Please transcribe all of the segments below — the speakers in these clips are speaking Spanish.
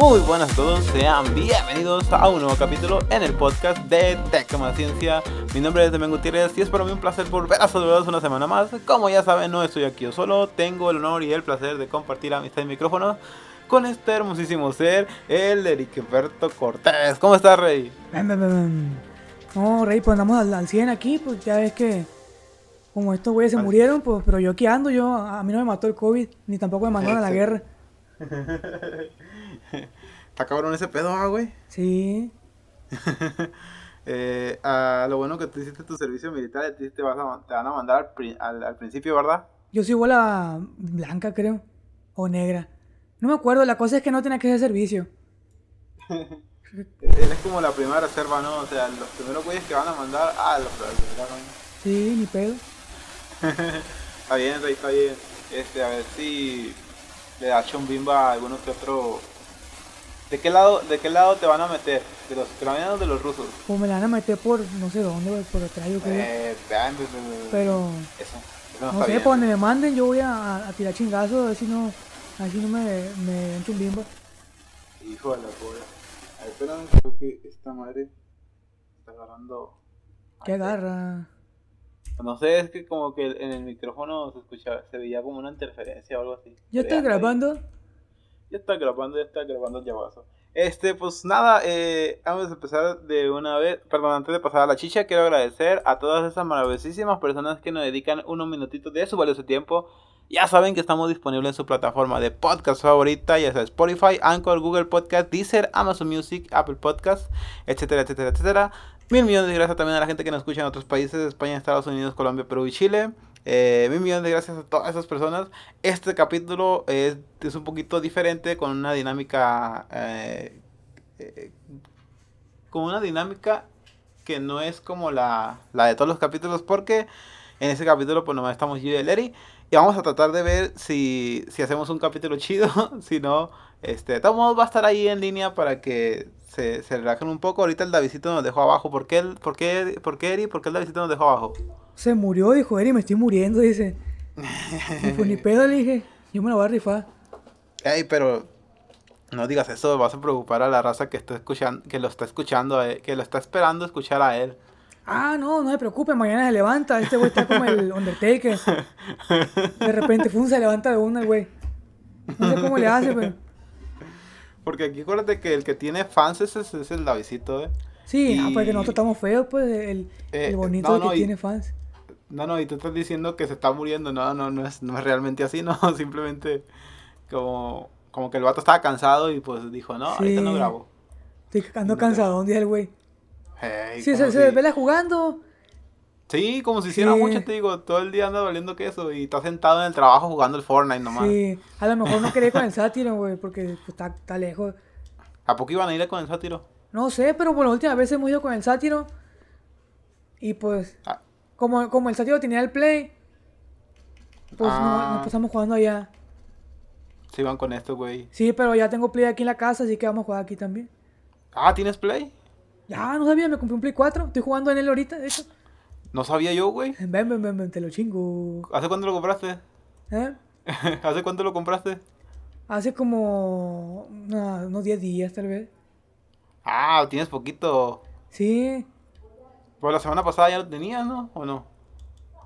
Muy buenas a todos, sean bienvenidos a un nuevo capítulo en el podcast de Tecma Ciencia. Mi nombre es Demian Gutiérrez y es para mí un placer volver a saludaros una semana más. Como ya saben, no estoy aquí yo solo, tengo el honor y el placer de compartir amistad y micrófono con este hermosísimo ser, el Ericberto Cortés. ¿Cómo estás, Rey? No, Rey, pues andamos al, al 100 aquí, pues ya ves que como estos güeyes se Vale. murieron, pues, pero yo aquí ando, yo, a mí no me mató el COVID, ni tampoco me mandaron a la guerra. Está cabrón ese pedo, ah, güey. Sí, Eh, ah, lo bueno que tú hiciste tu servicio militar, a ti te, vas a- te van a mandar al, pri- al- al principio, ¿verdad? yo soy bola blanca, creo, o negra. No me acuerdo, la cosa es que no tenía que hacer servicio. Él es como la primera reserva, ¿no? O sea, los primeros güeyes que van a mandar, ah, los primeros. Sí, ni pedo. Está bien, Rey, está bien. Este, a ver si le da chumbimba a alguno que otro. ¿De qué lado, de qué lado te van a meter? ¿De los ucranianos o de los rusos? Pues me la van a meter por no sé dónde, güey, por atrás, yo creo. Eh, vean, ve- ve- ve- Pero, Eso, eso no, no sé, bien. por donde me manden, yo voy a, a tirar chingazos, a ver si no, a ver si no me, me dan chumbimba. Hijo de la bola. A ver, espérame, creo que esta madre está agarrando. ¿Qué agarra? No sé, es que como que en el micrófono se escuchaba, se veía como una interferencia o algo así. ¿Ya Pero estás está bien. grabando? Ya está grabando, ya está grabando el llavazo. Este, pues nada, eh, vamos a empezar de una vez. Perdón, antes de pasar a la chicha, quiero agradecer a todas esas maravillosísimas personas que nos dedican unos minutitos de su valioso tiempo. Ya saben que estamos disponibles en su plataforma de podcast favorita, ya sea Spotify, Anchor, Google Podcast, Deezer, Amazon Music, Apple Podcast, etcétera, etcétera, etcétera. Mil millones de gracias también a la gente que nos escucha en otros países, España, Estados Unidos, Colombia, Perú y Chile. Eh, mil millones de gracias a todas esas personas. Este capítulo es, es un poquito diferente, con una dinámica... eh, eh, con una dinámica que no es como la, la de todos los capítulos, porque en ese capítulo pues nomás estamos yo y Eri. Y vamos a tratar de ver si, si hacemos un capítulo chido, si no, este, de todos va a estar ahí en línea para que se, se relajen un poco. Ahorita el Davidito nos dejó abajo. ¿Por qué, el, por qué, por qué Eri? ¿Por qué el Davidito nos dejó abajo? Se murió, dijo Eri, me estoy muriendo, dice. Pues ni pedo, le dije, yo me la voy a rifar. Ey, pero no digas eso, vas a preocupar a la raza que está escuchando, que lo está escuchando, a él, que lo está esperando escuchar a él. Ah, no, no se preocupe, mañana se levanta. Este güey está como el Undertaker. De repente, fum, se levanta de una el güey. No sé cómo le hace, pero. Porque aquí acuérdate que el que tiene fans es, es, el Davidito, ¿eh? Sí, ah, Y- porque nosotros estamos feos, pues, el, Eh, el bonito no, el no, que y- tiene fans. No, no, y tú estás diciendo que se está muriendo. No, no, no es, no es realmente así, no. Simplemente como, como que el vato estaba cansado y pues dijo, no, ahorita no Sí. grabo. Estoy ando cansado, un día el güey. Hey, Sí, se, se desvela jugando. Sí, como si hiciera Sí. mucho, te digo, todo el día anda valiendo queso y está sentado en el trabajo jugando el Fortnite nomás. Sí, a lo mejor no quería ir con el sátiro, güey, porque pues, está, está lejos. ¿A poco iban a ir con el sátiro? No sé, pero por la última vez hemos ido con el sátiro. Y pues, Ah, como, como el sátiro tenía el play, pues no- Ah. nos pasamos jugando allá. se iban con esto, güey. Sí, pero ya tengo play aquí en la casa, así que vamos a jugar aquí también. Ah, ¿tienes Play? Ya, no sabía, me compré un play 4. Estoy jugando en él ahorita, de hecho. No sabía yo, güey. Ven, ven, ven, ven, te lo chingo. ¿Hace cuánto lo compraste? ¿Eh? ¿Hace cuánto lo compraste? Hace como unos 10 días, tal vez. Ah, tienes poquito. Sí, Pues la semana pasada ya lo tenías, ¿no? ¿O no?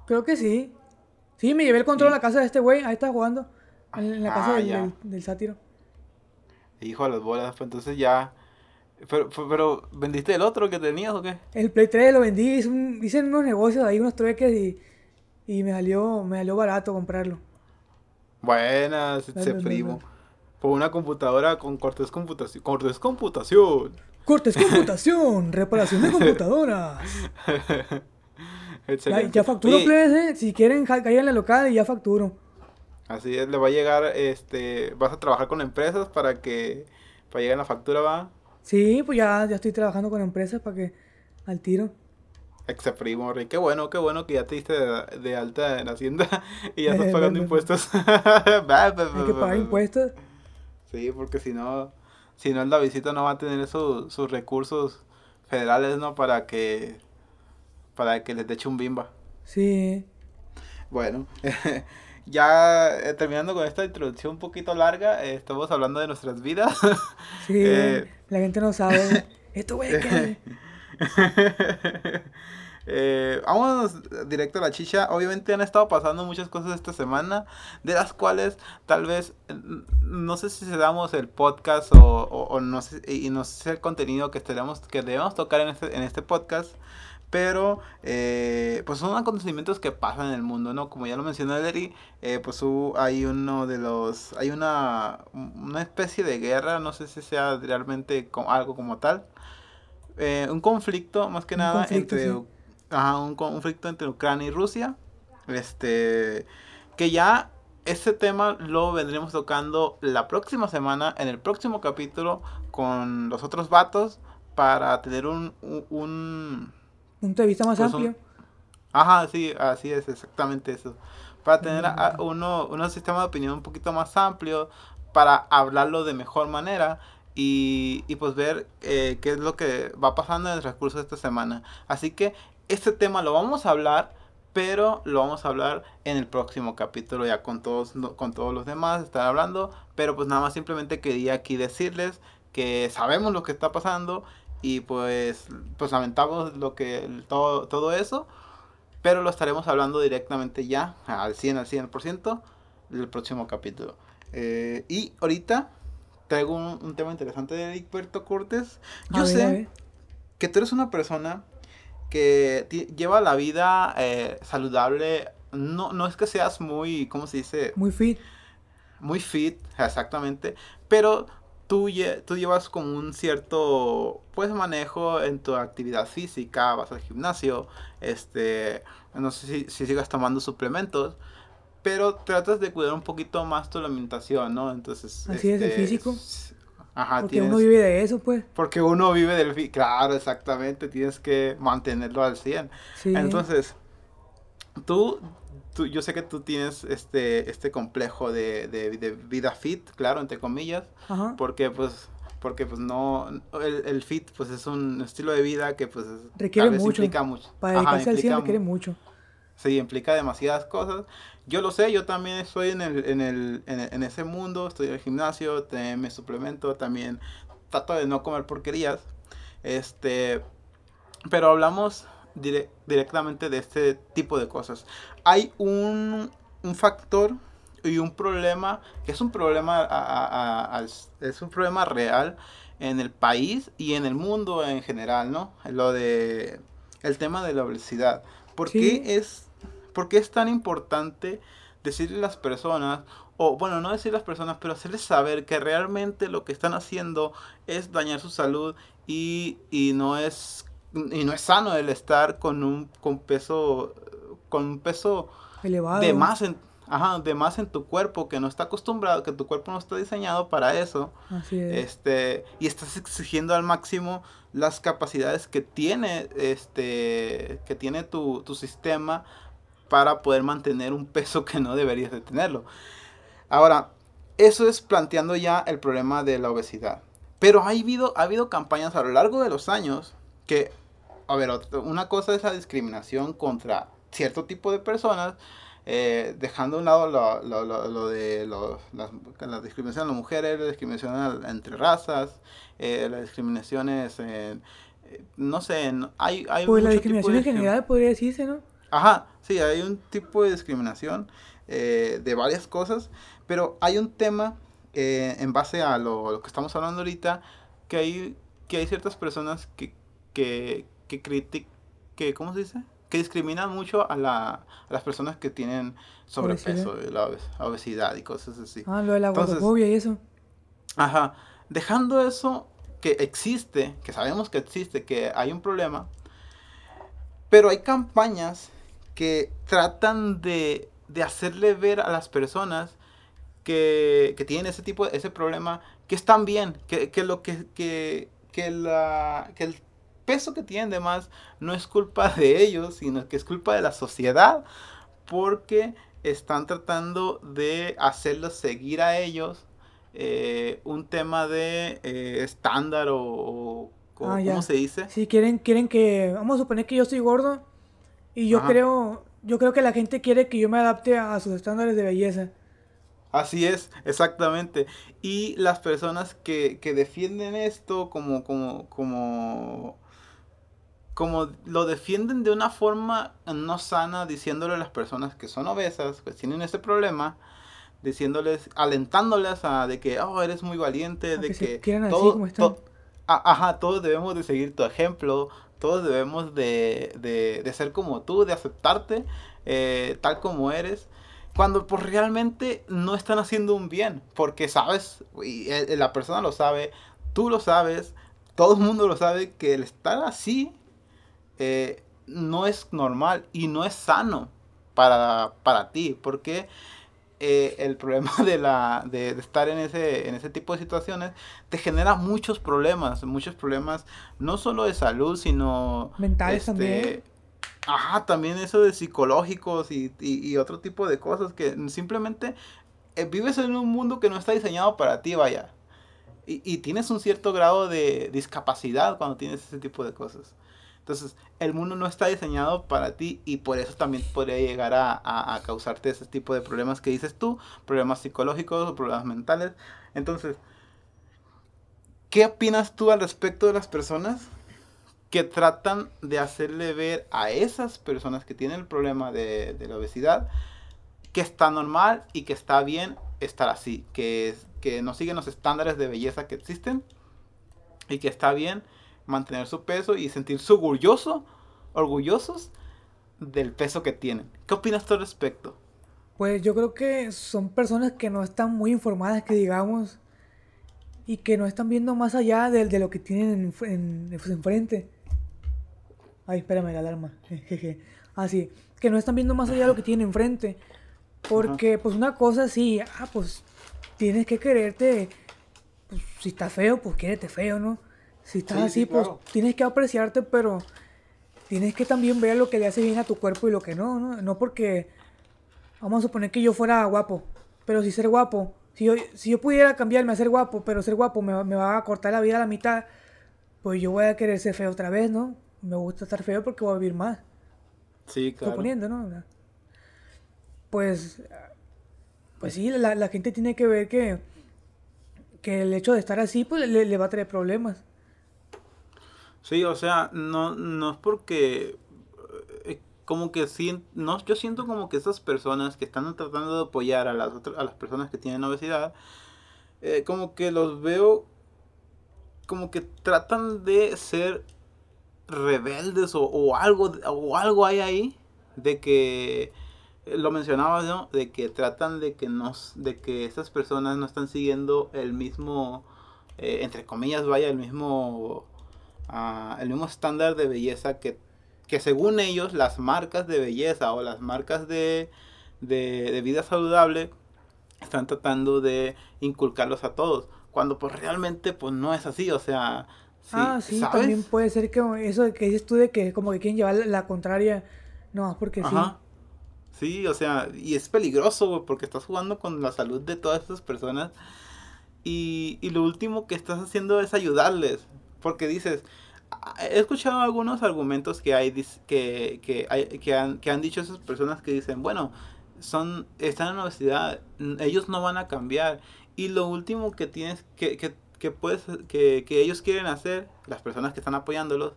creo que sí. Sí, me llevé el control a la casa de este güey. Ahí está jugando. En, la casa del, del, del sátiro. Hijo de las bolas, pues entonces ya. Pero, pero, pero, ¿vendiste el otro que tenías o qué? El Play 3 lo vendí, hice, un- hice unos negocios ahí, unos trueques y, y me salió, me salió barato comprarlo. Buenas, ese primo. Por una computadora con Cortés Computación. Cortés Computación. Cortes computación, reparación de computadoras. Ya, ya facturo, Oye, plebes, eh. Si quieren, caigan en la local y ya facturo. Así es, le va a llegar, este, vas a trabajar con empresas para que, para llegar la factura, va. Sí, pues ya, ya estoy trabajando con empresas para que al tiro. Ex primo, Rey. Qué bueno, qué bueno que ya te diste de, de alta en Hacienda y ya estás pagando impuestos. Hay que pagar impuestos. Sí, porque si no, si no el Davidito no va a tener su- sus recursos federales, ¿no? Para que, para que les dé chumbimba. Sí. Bueno, ya eh, terminando con esta introducción un poquito larga, eh, estamos hablando de nuestras vidas. Sí, Eh, la gente no sabe. Esto, güey, ¿qué? Eh, vámonos directo a la chicha. Obviamente han estado pasando muchas cosas esta semana, de las cuales tal vez, eh, no sé si se damos el podcast o, o- o no sé, y no sé el contenido que, tenemos, que debemos tocar en este, en este podcast. Pero, eh, pues son acontecimientos que pasan en el mundo, ¿no? Como ya lo mencionó Leri, eh, pues hubo- hay uno de los, hay una, una especie de guerra, no sé si sea realmente algo como tal. Eh, un conflicto, más que Un nada, entre, sí. Ajá, un conflicto entre Ucrania y Rusia. Este, que ya este tema lo vendremos tocando la próxima semana, en el próximo capítulo, con los otros vatos, para tener un, un- un Punto de vista más Pues un- amplio. Ajá, sí, así es, exactamente eso. Para tener a uno, un sistema de opinión un poquito más amplio, para hablarlo de mejor manera y, y pues ver eh, qué es lo que va pasando en el transcurso de esta semana. Así que este tema lo vamos a hablar, pero lo vamos a hablar en el próximo capítulo ya con todos, con todos los demás, estar hablando, pero pues nada más simplemente quería aquí decirles que sabemos lo que está pasando y pues, pues lamentamos lo que, todo, todo eso, pero lo estaremos hablando directamente ya, al 100, al 100% del próximo capítulo. Eh, y ahorita traigo un, un tema interesante de Egberto Cortés. Yo A sé ver. que tú eres una persona que lleva la vida eh, saludable. No, no es que seas muy, ¿cómo se dice? Muy fit. Muy fit, exactamente. Pero tú, lle- tú llevas como un cierto, pues, manejo en tu actividad física, vas al gimnasio, este, no sé si, si sigas tomando suplementos, pero tratas de cuidar un poquito más tu alimentación, ¿no? Entonces, Así es, el este, físico. Ajá, Porque tienes, uno vive de eso, pues. porque uno vive del claro, exactamente, tienes que mantenerlo al 100. Sí. Entonces, tú, tú, yo sé que tú tienes este, este complejo de, de, de vida fit, claro, entre comillas, Ajá. porque pues, porque pues no, el, el fit pues es un estilo de vida que pues es- Requiere mucho. implica mucho. Para Ajá, dedicarse al 100 implica requiere mu- mucho. Sí, implica demasiadas cosas. Yo lo sé, yo también estoy en, el, en, el, en, en ese mundo, estoy en el gimnasio, te- me suplemento, también trato de no comer porquerías. Este, pero hablamos dire- directamente de este tipo de cosas. Hay un, un factor y un problema, que es un problema, a- a- a- al- es un problema real en el país y en el mundo en general, ¿no? Lo de el tema de la obesidad. ¿Por Sí. qué es, por qué es tan importante decirle a las personas, o bueno, no decirle a las personas, pero hacerles saber que realmente lo que están haciendo es dañar su salud y, y no es y no es sano el estar con un con peso con un peso Elevado. de más en ajá, de más en tu cuerpo que no está acostumbrado, que tu cuerpo no está diseñado para eso. Así es. Este, y estás exigiendo al máximo las capacidades que tiene este que tiene tu, tu sistema para poder mantener un peso que no deberías de tenerlo. Ahora, eso es planteando ya el problema de la obesidad. Pero ha habido, ha habido campañas a lo largo de los años que, a ver, una cosa es la discriminación contra cierto tipo de personas, eh, dejando a un lado lo, lo- lo- lo de las- la discriminación a las mujeres, la discriminación entre razas, eh, las discriminaciones en, eh, no sé, en- hay, hay pues la discriminación en general podría decirse, ¿no? Ajá, sí, hay un tipo de discriminación eh, de varias cosas, pero hay un tema eh, en base a lo, lo que estamos hablando ahorita, que hay, que hay ciertas personas que, que, que critican, que, ¿cómo se dice? Que discriminan mucho a, la, a las personas que tienen sobrepeso, y la obes- obesidad y cosas así. Ah, lo de la Entonces- y eso. Ajá, dejando eso que existe, que sabemos que existe, que hay un problema, pero hay campañas que tratan de, de hacerle ver a las personas que, que tienen ese tipo de ese problema que están bien, que, que lo que, que, que la, que el peso que tienen de más no es culpa de ellos, sino que es culpa de la sociedad, porque están tratando de hacerlos seguir a ellos eh, un tema de eh, estándar o, Ah, ya. ¿cómo se dice? Si quieren, quieren que. Vamos a suponer que yo soy gordo. Y yo Ajá. creo. yo creo que la gente quiere que yo me adapte a sus estándares de belleza. Así es, exactamente. Y las personas que, que defienden esto como, como, como, como lo defienden de una forma no sana, diciéndole a las personas que son obesas, que tienen ese problema, diciéndoles, alentándoles a de que, oh, eres muy valiente, de que, todo, ajá, todos debemos de seguir tu ejemplo, todos debemos de, de, de ser como tú, de aceptarte eh, tal como eres cuando pues realmente no están haciendo un bien, porque sabes, y eh, la persona lo sabe, tú lo sabes, todo el mundo lo sabe, que el estar así eh, no es normal y no es sano para, para ti, porque eh, el problema de, la, de, estar en ese, en ese tipo de situaciones te genera muchos problemas, muchos problemas no solo de salud, sino... Mentales este, también Ajá, también eso de psicológicos y, y, otro tipo de cosas que simplemente eh, vives en un mundo que no está diseñado para ti, vaya. Y, y, tienes un cierto grado de discapacidad cuando tienes ese tipo de cosas. Entonces, el mundo no está diseñado para ti y por eso también podría llegar a, causarte ese tipo de problemas que dices tú, problemas psicológicos o problemas mentales. Entonces, ¿qué opinas tú al respecto de las personas que tratan de hacerle ver a esas personas que tienen el problema de, la obesidad que está normal y que está bien estar así, que, que no siguen los estándares de belleza que existen y que está bien mantener su peso y sentirse orgulloso, orgullosos del peso que tienen. ¿Qué opinas tú al respecto? Pues yo creo que son personas que no están muy informadas, que digamos, y que no están viendo más allá de, de lo que tienen en, en, enfrente. Ay, espérame la alarma. Jeje. Así. Ah, que no están viendo más allá de lo que tienen enfrente. Porque, pues, una cosa sí, ah, pues, tienes que quererte. Pues, si estás feo, pues, quédate feo, ¿no? Si estás así, pues, tienes que apreciarte, pero tienes que también ver lo que le hace bien a tu cuerpo y lo que no, ¿no? No porque. Vamos a suponer que yo fuera guapo. Pero si ser guapo. Si yo, si yo pudiera cambiarme a ser guapo, pero ser guapo me, me va a cortar la vida a la mitad, pues yo voy a querer ser feo otra vez, ¿no? me gusta estar feo porque voy a vivir más. Sí, claro. Suponiendo, ¿no? Pues, pues sí, la, la, gente tiene que ver que, que el hecho de estar así, pues le, le va a traer problemas. Sí, o sea, no, no es porque eh, como que sí, no, yo siento como que esas personas que están tratando de apoyar a las, a las personas que tienen obesidad, eh, como que los veo como que tratan de ser rebeldes o, algo, o algo hay ahí de que lo mencionabas, ¿no? De que tratan de que nos, de que esas personas no están siguiendo el mismo, eh, entre comillas, vaya, el mismo, uh, el mismo estándar de belleza que, que según ellos las marcas de belleza o las marcas de, de, de vida saludable están tratando de inculcarlos a todos. Cuando pues realmente pues no es así, o sea, ah, sí, también puede ser que eso de que dices tú de que como que quieren llevar la contraria, no, porque sí. Sí, o sea, y es peligroso, porque estás jugando con la salud de todas esas personas. Y, y lo último que estás haciendo es ayudarles. Porque dices, he escuchado algunos argumentos que hay que, que, hay, que, han, que han dicho esas personas que dicen, bueno, son, están en la universidad, ellos no van a cambiar. Y lo último que tienes que, que que, puedes, que, que, ellos quieren hacer, las personas que están apoyándolos,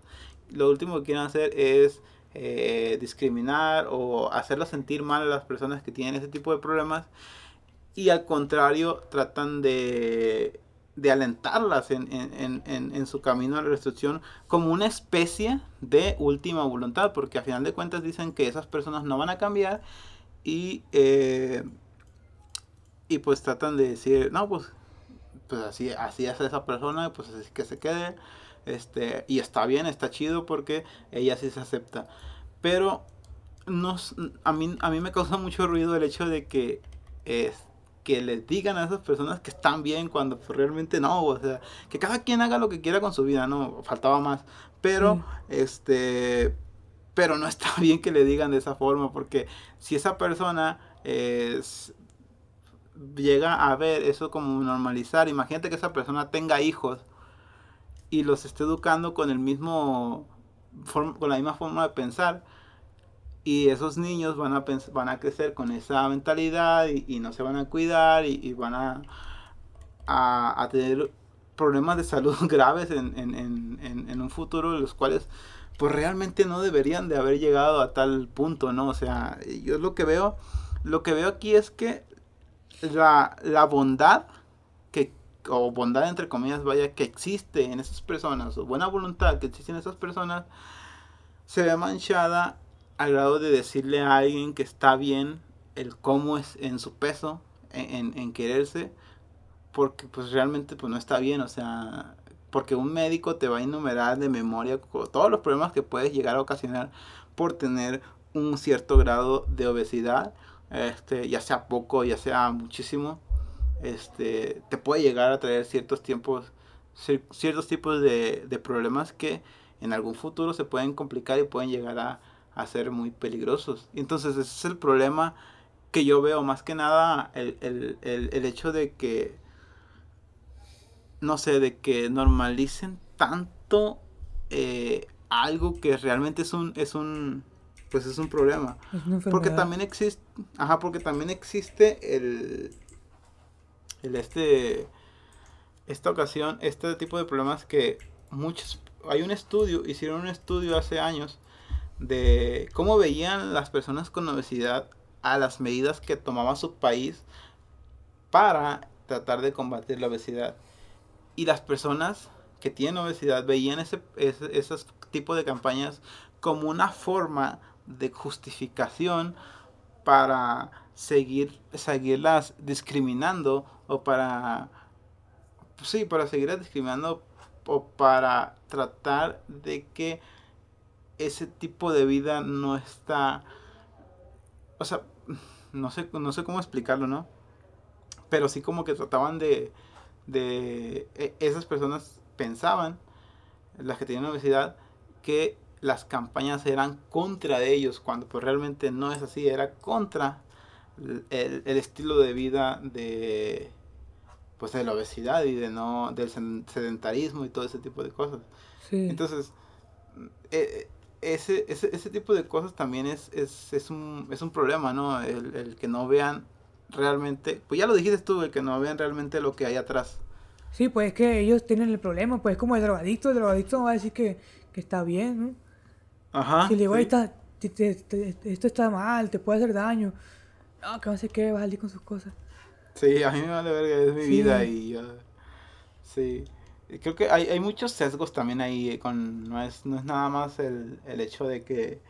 lo último que quieren hacer es eh, discriminar o hacerlos sentir mal a las personas que tienen ese tipo de problemas y al contrario tratan de, de alentarlas en, en, en, en, su camino a la restricción como una especie de última voluntad, porque a final de cuentas dicen que esas personas no van a cambiar y, eh, y pues tratan de decir, no, pues pues así, así es esa persona, pues así que se quede. Este, y está bien, está chido porque ella sí se acepta. Pero nos, a, mí, a mí me causa mucho ruido el hecho de que es que les digan a esas personas que están bien cuando realmente no, o sea, que cada quien haga lo que quiera con su vida, no, faltaba más. Pero, este, pero no está bien que le digan de esa forma, porque si esa persona es, llega a ver eso como normalizar. Imagínate que esa persona tenga hijos y los esté educando con el mismo con la misma forma de pensar Y esos niños van a, van a crecer con esa mentalidad y, no se van a cuidar y, van a, a, tener problemas de salud graves en, en, un futuro, los cuales pues realmente no deberían de haber llegado a tal punto, ¿no? O sea, yo lo que veo, lo que veo aquí es que la, la bondad que, o bondad entre comillas, vaya, que existe en esas personas, o buena voluntad que existe en esas personas, se ve manchada al grado de decirle a alguien que está bien el cómo es en su peso, en, quererse, porque pues realmente pues no está bien, o sea, porque un médico te va a enumerar de memoria todos los problemas que puedes llegar a ocasionar por tener un cierto grado de obesidad, este, ya sea poco, ya sea muchísimo, este, te puede llegar a traer ciertos tiempos, ciertos tipos de, problemas que en algún futuro se pueden complicar y pueden llegar a, a ser muy peligrosos. Entonces ese es el problema que yo veo más que nada el, el, el, el hecho de que no sé, de que normalicen tanto eh, algo que realmente es un, es un, pues es un problema. porque también existe, ajá, porque también existe el, el este, esta ocasión, este tipo de problemas que muchos, hay un estudio, hicieron un estudio hace años de cómo veían las personas con obesidad a las medidas que tomaba su país para tratar de combatir la obesidad. Y las personas que tienen obesidad veían ese, ese, tipos de campañas como una forma de justificación para seguir seguirlas discriminando o para sí para seguirlas discriminando o para tratar de que ese tipo de vida no está o sea no sé no sé cómo explicarlo no pero sí como que trataban de de e, esas personas pensaban, las que tenían obesidad, que las campañas eran contra de ellos, cuando pues realmente no es así, era contra el, estilo de vida de pues de la obesidad y de no del sedentarismo y todo ese tipo de cosas. Entonces, e, ese, ese, ese, tipo de cosas también es, es, es, un, es un problema, ¿no? El, el que no vean realmente, pues ya lo dijiste tú, el que no vean realmente lo que hay atrás. Sí, pues es que ellos tienen el problema, pues como el drogadicto, el drogadicto no va a decir que, está bien, ¿no? Ajá. Si le digo, está, esto está mal, te puede hacer daño. No, que no sé qué, va a salir con sus cosas. Sí, a mí me vale verga, es mi vida y yo... Sí. Creo que hay, hay muchos sesgos también ahí, eh, con, no, es, no es nada más el, el hecho de que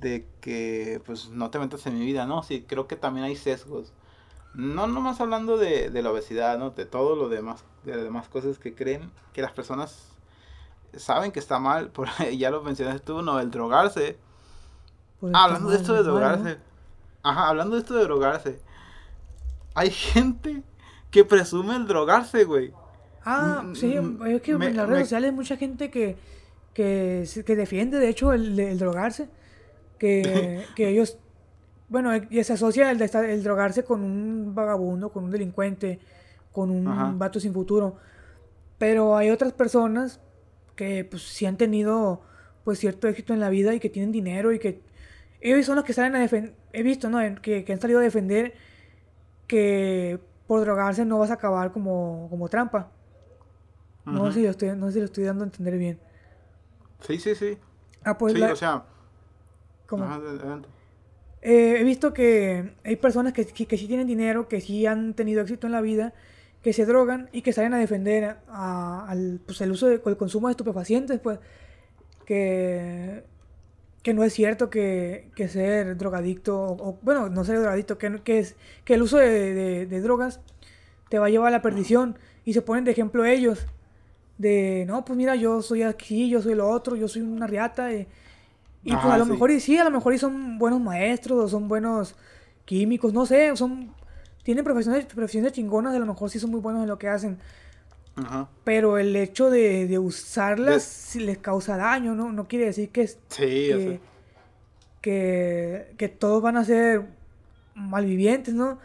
de que pues no te metas en mi vida, ¿no? Sí, creo que también hay sesgos. No nomás hablando de, de la obesidad, ¿no? De todo lo demás, de las demás cosas que creen que las personas saben que está mal, por ya lo mencionaste tú, ¿no? El drogarse. Pues hablando de esto de drogarse. Ajá, hablando de esto de drogarse. Hay gente que presume el drogarse, güey. Ah, sí, es que en las redes sociales hay mucha gente que, que, que defiende, de hecho, el, el drogarse que, ellos, bueno, y se asocia el, el, drogarse con un vagabundo, con un delincuente, con un vato sin futuro. Pero hay otras personas que pues sí han tenido pues cierto éxito en la vida y que tienen dinero y que ellos son los que salen a defender, he visto, ¿no? Que, han salido a defender que por drogarse no vas a acabar como, como trampa. No, sé si lo estoy, no sé si lo estoy dando a entender bien. Sí, sí, sí. Ah, pues sí, o sea, eh, he visto que hay personas que, que, sí tienen dinero, que sí han tenido éxito en la vida, que se drogan y que salen a defender al, pues, el uso de, el consumo de estupefacientes, pues que, que no es cierto que, que ser drogadicto, o, bueno, no ser drogadicto, que, que, es, que el uso de, de, drogas te va a llevar a la perdición. Y se ponen de ejemplo ellos, de, no, pues mira, yo soy aquí, yo soy lo otro, yo soy una riata. Y, y pues a lo mejor y sí, a lo mejor y son buenos maestros o son buenos químicos, no sé, son tienen profesiones, profesiones chingonas, a lo mejor sí son muy buenos en lo que hacen. Ajá. Pero el hecho de, de usarlas les causa daño, ¿no? No quiere decir que, sí, que, que, todos van a ser malvivientes, ¿no?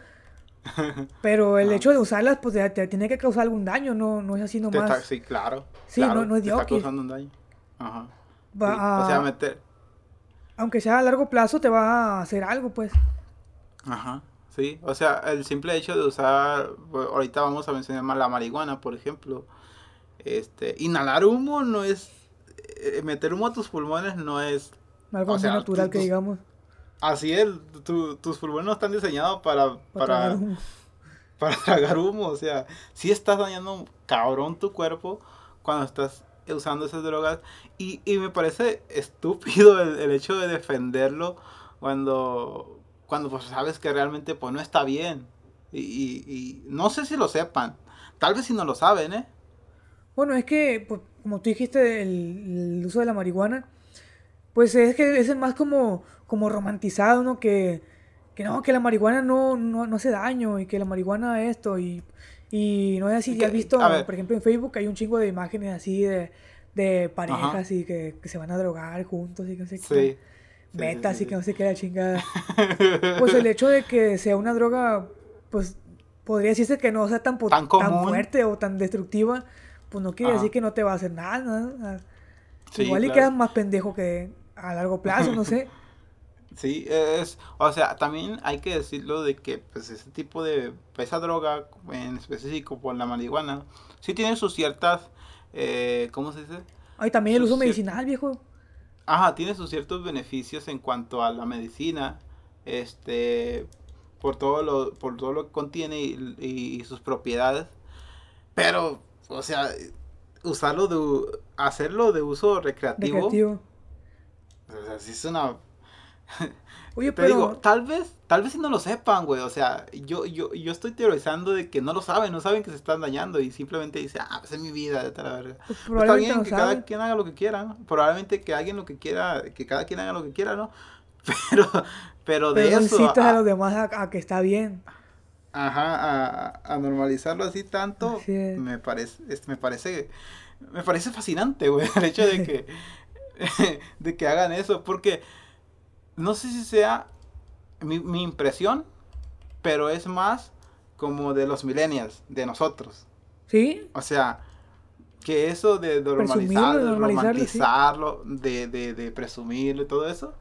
Pero el hecho de usarlas, pues te, tiene que causar algún daño, no, no es así nomás. sí, claro. Sí, no, no, es de Está causando un daño. Ajá. Va a... O sea, meter aunque sea a largo plazo, te va a hacer algo, pues. Ajá, sí. O sea, el simple hecho de usar, ahorita vamos a mencionar más la marihuana, por ejemplo. Este, inhalar humo no es, eh, meter humo a tus pulmones no es... Algo o natural que digamos. Así es, tus pulmones no están diseñados para... Para, para tragar humo. O sea, si estás dañando cabrón tu cuerpo cuando estás usando esas drogas. Y, me parece estúpido el, hecho de defenderlo cuando, cuando pues sabes que realmente pues no está bien. Y, no sé si lo sepan. Tal vez si no lo saben, ¿eh? Bueno, es que, pues, como tú dijiste, el, uso de la marihuana, pues es que es el más como, como romantizado, ¿no? Que, que no, que la marihuana no, no, no hace daño y que la marihuana esto y y no es así, ya has visto, por ejemplo, en Facebook hay un chingo de imágenes así de, de parejas y que, que, se van a drogar juntos y que no sé qué. Metas y que no sé qué la chingada. pues el hecho de que sea una droga, pues podría decirse que no sea tan, tan, fuerte o tan destructiva, pues no quiere decir que no te va a hacer nada. Igual y quedas más pendejo que a largo plazo, no sé. Sí, es, o sea, también hay que decirlo de que pues ese tipo de, esa droga en específico por la marihuana, sí tiene sus ciertas, eh, ¿cómo se dice? Ay, también el uso medicinal, viejo. Ajá, tiene sus ciertos beneficios en cuanto a la medicina, este, por todo lo, por todo lo que contiene y, sus propiedades, pero, o sea, usarlo de, hacerlo de uso recreativo. recreativo. O sea, sí es una Oye, pero... digo, tal vez, tal vez si no lo sepan, güey. O sea, yo, yo, yo estoy teorizando de que no lo saben, no saben que se están dañando y simplemente dice, ah, pues es mi vida, de tal verga. Pues pues está bien que cada quien haga lo que quiera, ¿no? Probablemente que alguien lo que quiera, que cada quien haga lo que quiera, ¿no? Pero, pero de eso. incitas a, los demás a, que está bien. Ajá, a, a normalizarlo así tanto, me parece, me parece, me parece fascinante, güey, el hecho de que, de que hagan eso, porque no sé si sea mi, impresión, pero es más como de los millennials, de nosotros. ¿Sí? O sea, que eso de normalizarlo, de romantizarlo, de, de, de, presumirlo y todo eso,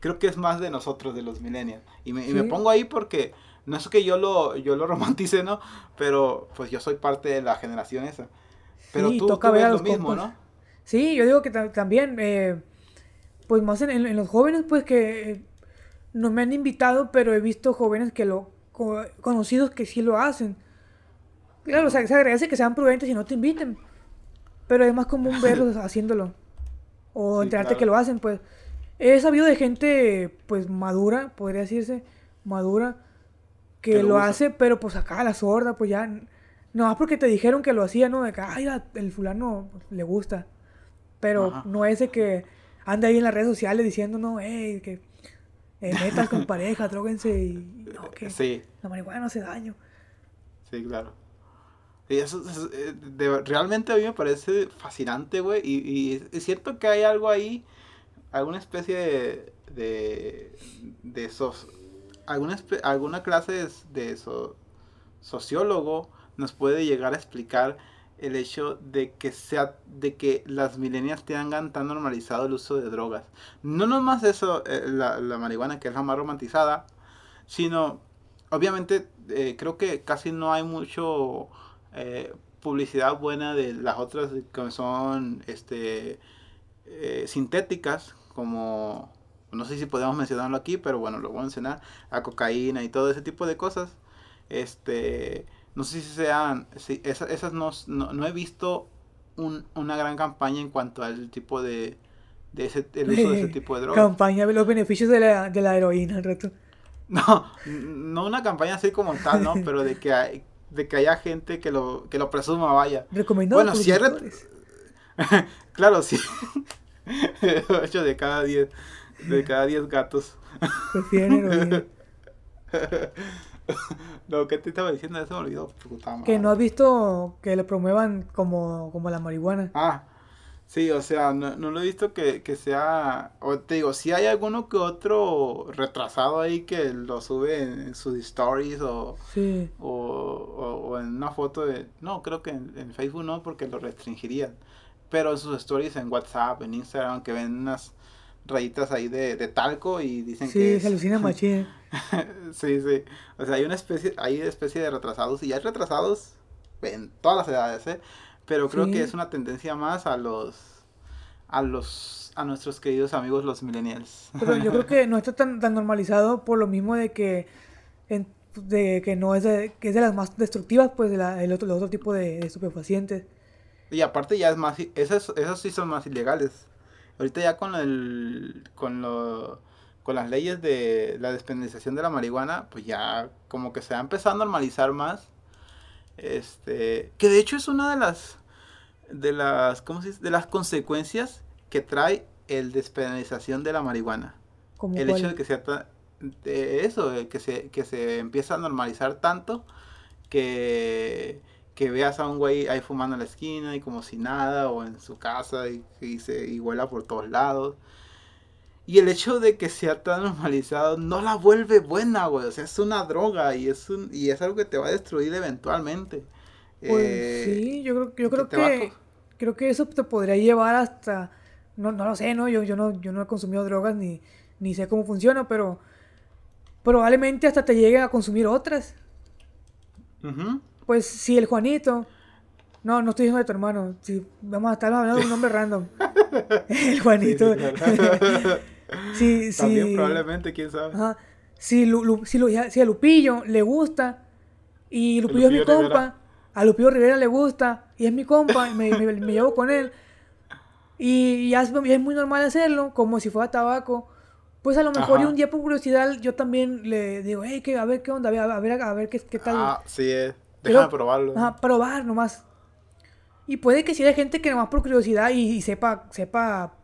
creo que es más de nosotros, de los millennials. Y me, y me pongo ahí porque no es que yo lo, yo lo romantice, ¿no? Pero pues yo soy parte de la generación esa. Pero tú, toca ves lo mismo, ¿no? Sí, yo digo que también... Eh, pues más en, los jóvenes, pues que no me han invitado, pero he visto jóvenes que lo, conocidos que sí lo hacen. Claro, o sea, se agradece que sean prudentes y no te inviten, pero es más común verlos haciéndolo. O enterarte que lo hacen, pues. He sabido de gente, pues, madura, podría decirse, madura, que, lo, hace, pero pues acá la sorda, pues ya. No más porque te dijeron que lo hacía, ¿no? De que, ay, el fulano le gusta. Pero no es de que anda ahí en las redes sociales diciendo, no, hey, que eh, metas con pareja, droguense y no, que la marihuana no hace daño. Sí, claro. Y eso, eh, realmente a mí me parece fascinante, güey. Y, es cierto que hay algo ahí, alguna especie de, de, de esos, alguna, alguna clase de, de sociólogo nos puede llegar a explicar el hecho de que sea de que las milenias tengan tan normalizado el uso de drogas. No nomás eso, eh, la, marihuana que es la más romantizada, sino obviamente eh, creo que casi no hay mucho eh, publicidad buena de las otras que son este sintéticas como no sé si podemos mencionarlo aquí, pero bueno, lo voy a mencionar, la cocaína y todo ese tipo de cosas. Este no sé si sean, si esas, esas no, no, he visto un, una gran campaña en cuanto al tipo de, de ese, el uso de ese tipo de drogas. Campaña de los beneficios de la, de la heroína, al rato. No, no una campaña así como tal, ¿no? Pero de que hay, de que haya gente que lo, que lo presuma, vaya. Recomendado bueno, si hay Claro, sí. 8 de cada 10 de cada 10 gatos. Prefieren heroína. no, ¿qué te estaba diciendo? Eso me olvidó. Que no has visto que lo promuevan como, como la marihuana. Ah, sí, o sea, no, lo he visto que, sea. O te digo, si hay alguno que otro retrasado ahí que lo sube en, sus stories o, sí. o, en una foto de. No, creo que en, Facebook no, porque lo restringirían. Pero en sus stories en WhatsApp, en Instagram, que ven unas rayitas ahí de, de talco y dicen Sí, que... se alucina machín. sí, sí. O sea, hay una especie, hay especie de retrasados y hay retrasados en todas las edades, ¿eh? Pero creo Sí. que es una tendencia más a los, a los, a nuestros queridos amigos los millennials. Pero yo creo que no está tan, tan normalizado por lo mismo de que, en- de que no es de, que es de las más destructivas, pues, de la, el otro, el otro tipo de, de estupefacientes. Y aparte ya es más, esas, esas sí son más ilegales. Ahorita ya con el, con lo, con las leyes de la despenalización de la marihuana, pues ya como que se ha empezado a normalizar más. Este, que de hecho es una de las, de las, ¿cómo se dice? De las consecuencias que trae el despenalización de la marihuana. Como El hecho de que sea de eso, que se, que se empieza a normalizar tanto que, que veas a un güey ahí fumando en la esquina y como si nada, o en su casa y, y se y huela por todos lados. Y el hecho de que sea tan normalizado no la vuelve buena, güey. O sea, es una droga y es, un, y es algo que te va a destruir eventualmente. Pues Eh, sí, yo creo, yo creo que creo que eso te podría llevar hasta no, no lo sé, ¿no? Yo, yo no yo no he consumido drogas ni, ni sé cómo funciona, pero probablemente hasta te llegue a consumir otras. Pues si el Juanito no, no estoy diciendo de tu hermano, si vamos a estar hablando de un nombre random. El Juanito. sí, sí. También probablemente, quién sabe. Ajá. Si, Lu- Lu- si, Lu- si a Lupillo le gusta y Lupillo, es mi compa, a Lupillo Rivera le gusta y es mi compa, y me, me- me llevo con él y ya es, es muy normal hacerlo, como si fuera tabaco. Pues a lo mejor y un día por curiosidad yo también le digo, hey, que, a ver qué onda, a ver, a ver, a ver qué, qué tal. Ah, sí, eh. Déjame probarlo. Ajá, probar nomás. Y puede que si haya gente que nomás por curiosidad y, y sepa, sepa,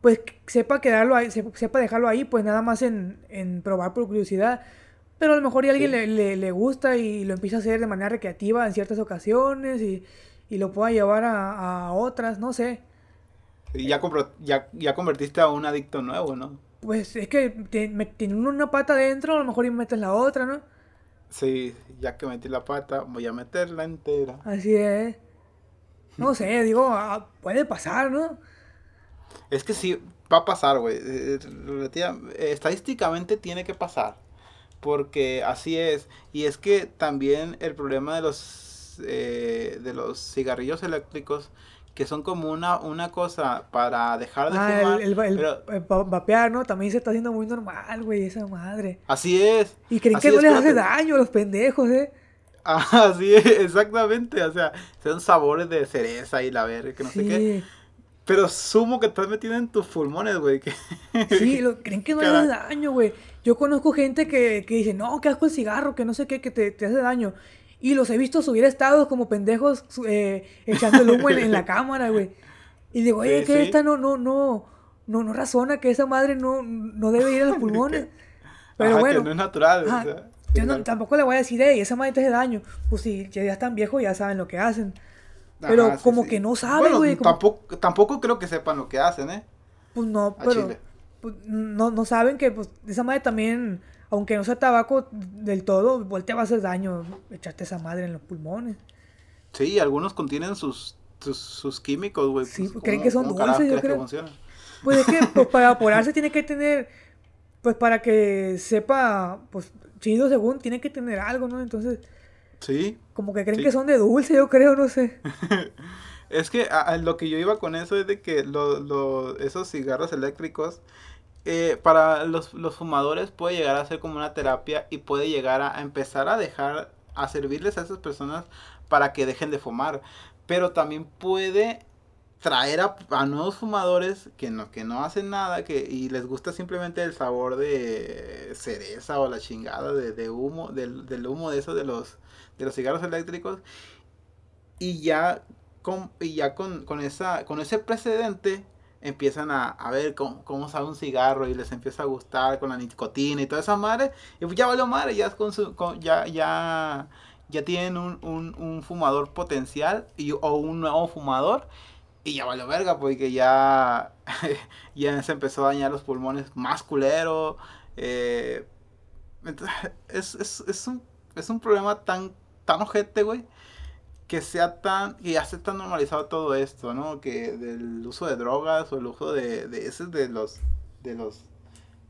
pues sepa quedarlo ahí, sepa dejarlo ahí, pues nada más en, en probar por curiosidad. Pero a lo mejor y a alguien Sí. le, le- le gusta y lo empieza a hacer de manera recreativa en ciertas ocasiones y, y lo pueda llevar a, a otras, no sé. Y ya, compro- ya, ya convertiste a un adicto nuevo, ¿no? Pues es que tiene una pata adentro, a lo mejor y metes la otra, ¿no? Sí, ya que metí la pata, voy a meterla entera. Así es. No sé, digo, ah, puede pasar, ¿no? Es que sí, va a pasar, güey. Eh, eh, Estadísticamente tiene que pasar. Porque así es. Y es que también el problema de los, eh, de los cigarrillos eléctricos, que son como una, una cosa para dejar de Ah, fumar. el, el, el- pero el vapear, ¿no? También se está haciendo muy normal, güey, esa madre. así es. Y creen que no es, les hace daño a los pendejos, ¿eh? Ah, sí, exactamente. O sea, son sabores de cereza y la verga, que no sé qué. Sí, Pero sumo que estás metido en tus pulmones, güey. que- sí, lo- creen que no les hace daño, güey. Yo conozco gente que, que dice, no, qué asco el cigarro, que no sé qué, que te, te hace daño. Y los he visto subir estados como pendejos eh, echando el humo en, en la cámara, güey. Y digo, oye, Sí, que sí. esta no, no, no, no, no razona que esa madre no, no debe ir a los pulmones. Pero Ajá, bueno. que no es natural. Ajá, o sea, yo no- tampoco le voy a decir, hey, esa madre te hace daño. Pues si ya están viejos, ya saben lo que hacen. Pero Ajá, sí, como que no saben, Bueno, güey. como- tampoco, tampoco creo que sepan lo que hacen, ¿eh? Pues no, A pero pues, no, no saben que pues esa madre también, aunque no sea tabaco del todo, igual te va a hacer daño echarte esa madre en los pulmones. Sí, algunos contienen sus, sus, sus químicos, güey. Sí, pues, creen ¿cómo- que son dulces, yo que creo. Pues es que pues, para evaporarse tiene que tener, pues para que sepa, pues chido según, tiene que tener algo, ¿no? Entonces, Sí. como que creen Sí. que son de dulce, yo creo, no sé. Es que a- a lo que yo iba con eso es de que lo, lo- esos cigarros eléctricos, eh, para los, los fumadores puede llegar a ser como una terapia y puede llegar a, empezar a dejar, a servirles a esas personas para que dejen de fumar. Pero también puede traer a, a nuevos fumadores que no, que no hacen nada que, y les gusta simplemente el sabor de cereza o la chingada de, de humo, del, del humo de esos de los, de los cigarros eléctricos. Y ya con, y ya con, con, esa, con ese precedente empiezan a, a ver cómo, cómo sabe un cigarro y les empieza a gustar con la nicotina y toda esa madre. Y pues ya valió madre, ya, es con su- con- ya, ya, ya tienen un, un, un fumador potencial y, o un nuevo fumador. Y ya valió verga, porque ya, ya se empezó a dañar los pulmones más culero. eh, entonces, es, es, es un, es un problema tan, tan ojete, güey, que sea tan, que ya esté tan normalizado todo esto, ¿no? Que del uso de drogas o el uso de, de esos de los, de los,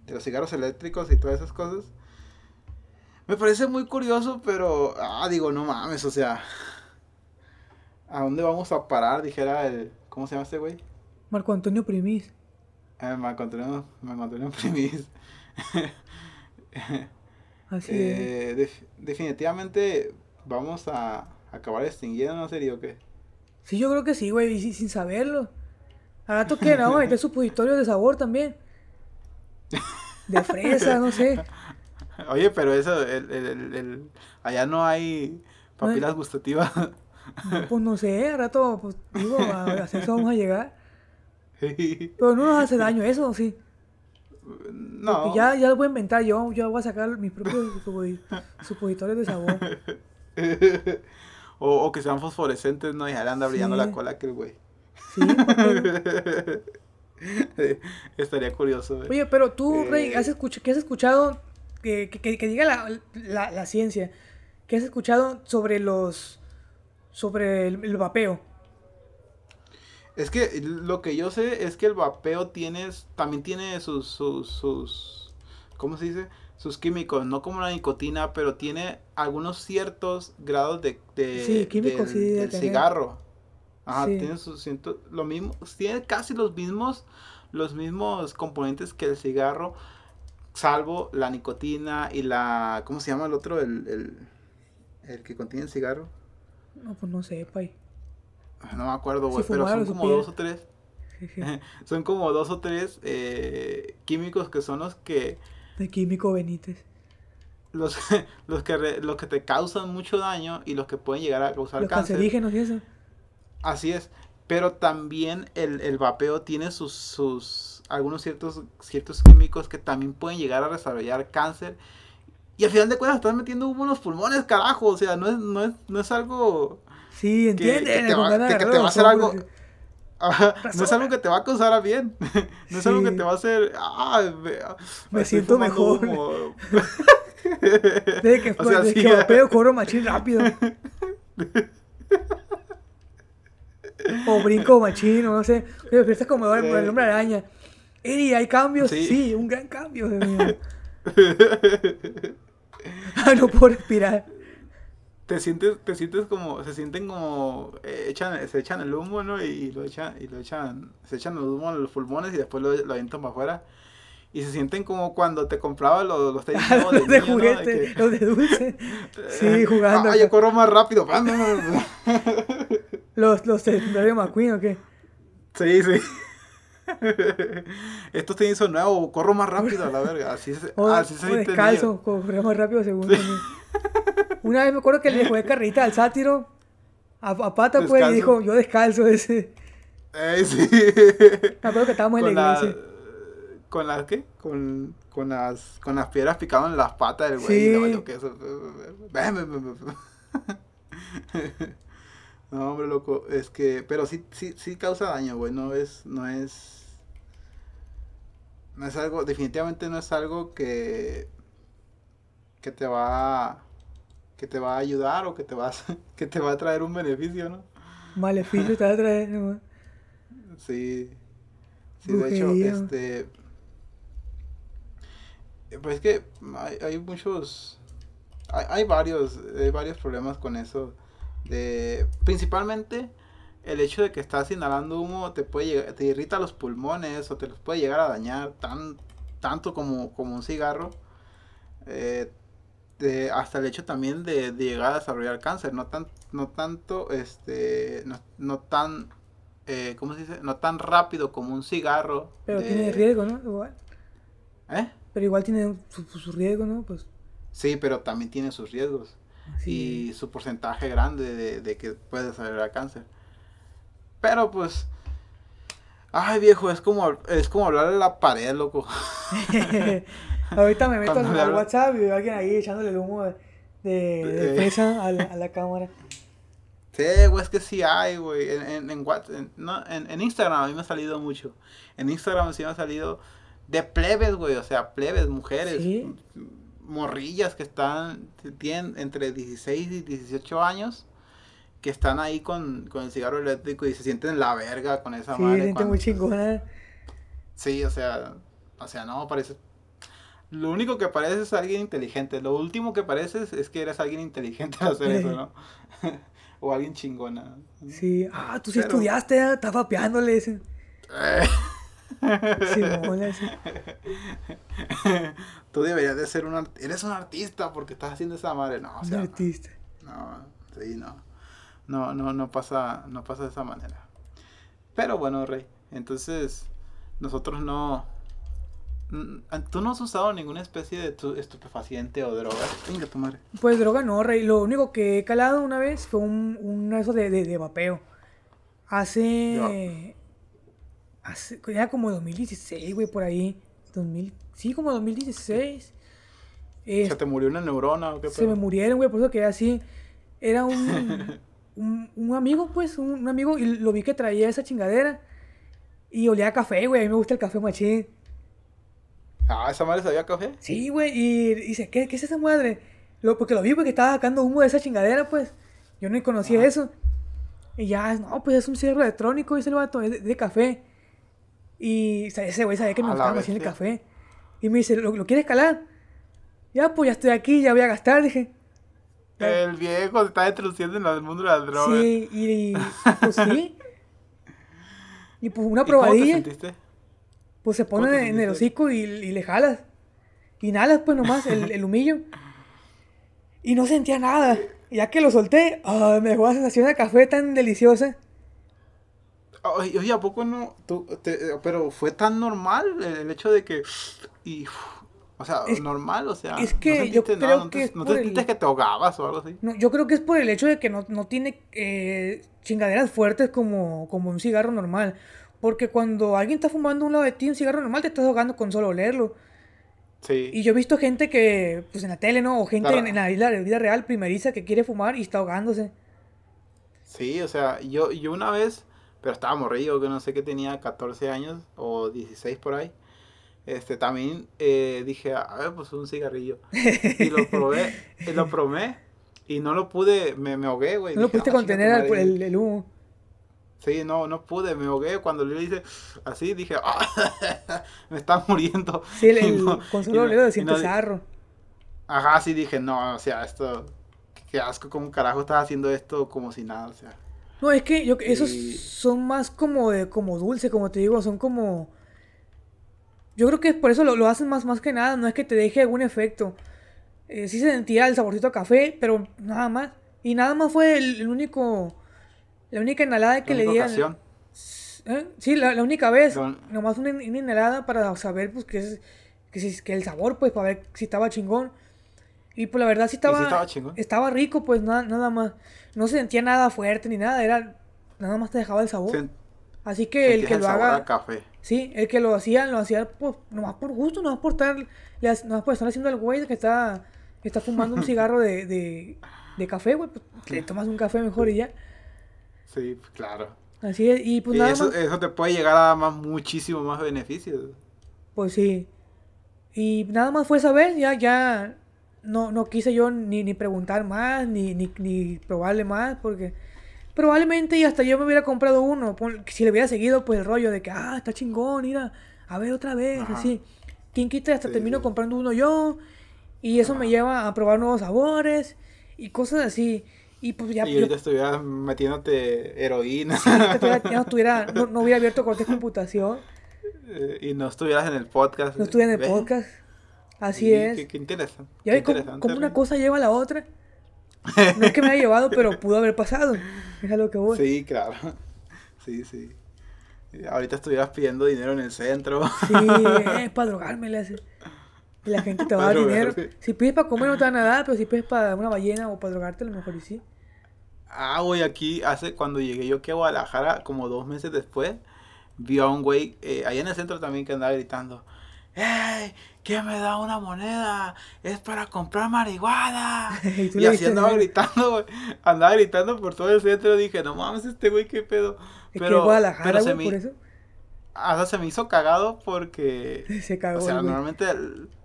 de los cigarros eléctricos y todas esas cosas. Me parece muy curioso, pero, ah, digo, no mames, o sea, ¿a dónde vamos a parar? Dijera el, ¿cómo se llama este güey? Marco Antonio Primis. Eh, Marco Antonio, Marco Antonio Primis. Así Eh, def- definitivamente vamos a acabar extinguiendo, ¿no sería o qué? Sí, yo creo que sí, güey, y sin saberlo. Al rato que no, a meter supositorios de sabor también. De fresa, no sé. Oye, pero eso, el, el- el- el- allá no hay papilas gustativas. No, pues no sé, al rato, pues digo, a, a eso vamos a llegar. Pero no nos hace daño eso, sí. no. Porque ya, ya lo voy a inventar yo, yo voy a sacar mis propios suposi- supositorios de sabor. o, o que sean fosforescentes, ¿no? Y ahí anda brillando Sí. la cola que el güey. Sí, porque- Estaría curioso, güey. Oye, pero tú, Rey, Eh. ¿has escuch- ¿qué has escuchado? Que, que- que- que diga la, la, la ciencia. ¿Qué has escuchado sobre los. sobre el, el vapeo? Es que lo que yo sé es que el vapeo tiene, también tiene sus, sus, sus, ¿cómo se dice? Sus químicos, no como la nicotina, pero tiene algunos ciertos grados de, de- Sí, químicos del, sí cigarro. Ajá, Sí. tiene sus ciento- lo mismo, tiene casi los mismos, los mismos componentes que el cigarro, salvo la nicotina y la, ¿cómo se llama el otro? El, el, el que contiene el cigarro. No, pues no sé, pay. No me acuerdo, güey, Si pero son como dos o tres. Son como dos o tres eh, químicos que son los que De químico Benítez. los, los que re- los que te causan mucho daño y los que pueden llegar a causar Los cáncer. cancerígenos y eso. Así es. Pero también el, el vapeo tiene sus, sus algunos ciertos ciertos químicos que también pueden llegar a desarrollar cáncer. Y al final de cuentas estás metiendo humo en los pulmones, carajo. O sea, no es, no es, no es algo. Sí, entienden. que te va- ganas de que- que agarrar te va a hacer algo-. No es algo que te va a causar a bien. No es algo que Sí. te va a hacer. Ah, me, Me estoy siento mejor. humo". Desde que, O sea, desde sí, que vapeo, corro machín rápido. o brinco machín, o no sé. Pero estás como el, el hombre araña. Eri, ¿hay cambios? Sí. Sí, un gran cambio. Ah, no puedo respirar. Te sientes, te sientes como, se sienten como, eh, echan, se echan el humo, ¿no? Y lo echan, y lo echan, se echan el humo en los pulmones y después lo, lo avientan para afuera. Y se sienten como cuando te compraba los, los tenis nuevos los de niño, ¿no? juguete, que, los de dulce. Sí, jugando. Ah, yo corro más rápido. Los, los de Dario McQueen, ¿o qué? sí, sí. Estos tenis son nuevos, corro más rápido a la verga. Así, se- O, así se o siente el descalzo, corría más rápido según. Una vez me acuerdo que le jugué carrita al sátiro. A, a pata, pues, y dijo, yo descalzo ese. Eh, sí. Me acuerdo que estábamos en con la la- iglesia. ¿Con las qué? Con, con las con las piedras picadas en las patas del güey. Sí. y le valió queso. No, hombre, loco, es que, pero sí, sí, sí causa daño, güey, no es, no es, no es algo, definitivamente no es algo que, que te va, que te va a ayudar o que te va a, que te va a traer un beneficio, ¿no? Maleficio te va a traer. ¿no? Sí. Sí, de hecho, este. Pues es que hay, hay muchos. Hay, hay varios. Hay varios problemas con eso. De. Principalmente. El hecho de que estás inhalando humo te puede llegar, te irrita los pulmones o te los puede llegar a dañar tan, tanto como, como un cigarro. Eh, de- hasta el hecho también de, de llegar a desarrollar cáncer. No tan, no tanto, este, no, no tan eh, ¿cómo se dice? No tan rápido como un cigarro. Pero de- tiene riesgo, ¿no? Igual. ¿Eh? Pero igual tiene su, su riesgo, ¿no? Pues Sí, pero también tiene sus riesgos. Y su porcentaje grande de, de que puede desarrollar cáncer. Pero pues... Ay, viejo, es como, es como hablarle a la pared, loco. Ahorita me meto al, al WhatsApp y veo a alguien ahí echándole el humo de, de, de fresa a la, a la cámara. Sí, güey, es que sí hay, güey. En, en, en, Whats- en- no, en, en Instagram a mí me ha salido mucho. En Instagram sí me ha salido de plebes, güey. O sea, plebes, mujeres, Sí. morrillas que están, tienen entre 16 y 18 años. Que están ahí con, con el cigarro eléctrico y se sienten la verga con esa Sí, madre. gente cuando- muy chingona. Sí, o sea, o sea, no, parece... Lo único que pareces es alguien inteligente. Lo último que pareces es que eres alguien inteligente al hacer eso, ¿no? o alguien chingona. Sí, ah, tú sí Pero- estudiaste, ah, estás vapeándole. Eh, Simón, así. Tú deberías de ser un... art- Eres un artista porque estás haciendo esa madre. No, o Un sea, artista. no, sí, no. No, no, no pasa, no pasa de esa manera. Pero bueno, Rey, entonces nosotros no... Mm, Tú no has usado ninguna especie de tu- estupefaciente o droga. Venga, tu madre. Pues droga no, rey. Lo único que he calado una vez fue un, un eso de, de, de vapeo. Hace. Hace. Era como 2016, güey, por ahí. 2000, sí, como 2016. Eh, ¿Se te murió una neurona o qué se me pedo? murieron, güey, por eso quedé así. Era un, un, un amigo, pues, un, un amigo, y lo vi que traía esa chingadera. Y olía a café, güey. A mí me gusta el café machín. Ah, esa madre sabía café. Sí, güey, y dice, ¿qué, qué es esa madre? Lo, porque lo vi porque estaba sacando humo de esa chingadera, pues. Yo no conocía eso. Y ya, no, pues es un cigarro electrónico, dice el vato, es de, de café. Y ese güey sabía que me gustaba haciendo el café. Y me dice, ¿lo, lo quieres calar? Ya, pues ya estoy aquí, ya voy a gastar, dije. El viejo se está introduciendo en el mundo de las drogas. Sí, y, pues sí. Y pues una ¿Y cómo te probadilla, sentiste? pues se pone en el hocico y, y le jalas. Inhalas pues nomás el, el humillo. Y no sentía nada. Ya que lo solté, ah, me dejó la sensación de café tan deliciosa. Oye, ¿a poco no? Tú, te- pero fue tan normal el, el hecho de que. Y, o sea, Es- normal, o sea. es no que yo sentiste nada, creo no que te, es no el- que te ahogabas o algo así. No, yo creo que es por el hecho de que no, no tiene eh, chingaderas fuertes como, como un cigarro normal. Porque cuando alguien está fumando un lado de ti un cigarro normal, te estás ahogando con solo olerlo. Sí. Y yo he visto gente que, pues en la tele, ¿no? O gente Claro. en, en la vida, vida real primeriza que quiere fumar y está ahogándose. Sí, o sea, yo, yo una vez, pero estaba morrido, que no sé que tenía 14 años o 16 por ahí. Este, también eh, dije, a ver, pues un cigarrillo. Y lo probé, y lo probé, y no lo pude, me, me ahogué, güey. No lo pudiste "Ah, contener al- madre". el, el humo. Sí, no, no pude, me ahogué. Cuando le hice así, dije, "Ah, me está muriendo. Sí, el, el- no- con solo no- siente no- sarro. Ajá, sí dije, no, o sea, esto, qué asco, como carajo estás haciendo esto como si nada, o sea. No, es que yo, esos Y- son más como de, como dulce, como te digo, son como... Yo creo que por eso lo, lo hacen más, más que nada, no es que te deje algún efecto. Eh, sí se sentía el saborcito a café, pero nada más. Y nada más fue el, el único... La única inhalada que la le única di... ocasión. ¿Eh? Sí, la, la única vez. Lo- Nomás una, una inhalada para saber pues que es que, si- que el sabor, pues, para ver si estaba chingón. Y pues la verdad sí estaba, estaba chingón? estaba rico, pues nada, nada más. No se sentía nada fuerte ni nada, era nada más te dejaba el sabor. Sen- Así que el que el lo haga, café. sí, el que lo hacía, lo hacía pues, nomás por gusto, nomás por estar, nomás por estar haciendo el güey que está, que está fumando un cigarro de, de, de café, güey, pues le tomas un café mejor y ya. Sí, claro. Así es, y pues y nada eso, más. eso te puede llegar a dar más, muchísimo más beneficios. Pues sí. Y nada más fue esa vez, ya, ya no, no quise yo ni, ni preguntar más, ni, ni, ni probarle más, porque probablemente y hasta yo me hubiera comprado uno, si le hubiera seguido pues el rollo de que, ah, está chingón, mira, a ver otra vez, Ajá. así. ¿Quién quita? Hasta Sí, termino sí. comprando uno yo, y eso me lleva a probar nuevos sabores, y cosas así. Y pues ya, y yo- estuvieras metiéndote heroína sí, ya, no, estuviera, no, no hubiera abierto cortes de computación, eh, y no estuvieras en el podcast. no estuviera en el ¿Ves? podcast. Así Sí, es. Qué, qué interesante. Ya ves cómo, una cosa lleva a la otra. No es que me haya llevado, pero pudo haber pasado. Es a lo que voy. Sí, claro. Sí, sí. Eh, Ahorita estuvieras pidiendo dinero en el centro. Sí, es para drogarme, le hace. Y la gente te va a dar dinero. Si pides para comer no te van a dar, pero si pides para una ballena o para drogarte, a lo mejor y sí. Ah, güey, aquí hace cuando llegué yo aquí a Guadalajara, como dos meses después, vi a un güey, eh, allá en el centro también que andaba gritando, ¡Ey! ¿Quién me da una moneda? Es para comprar marihuana. Y así andaba gritando, güey. Andaba gritando por todo el centro. Dije, no mames, este güey, qué pedo. Es que es Guadalajara, pero se güey, por me, eso. hasta se me hizo cagado porque Se cagó. o sea, normalmente,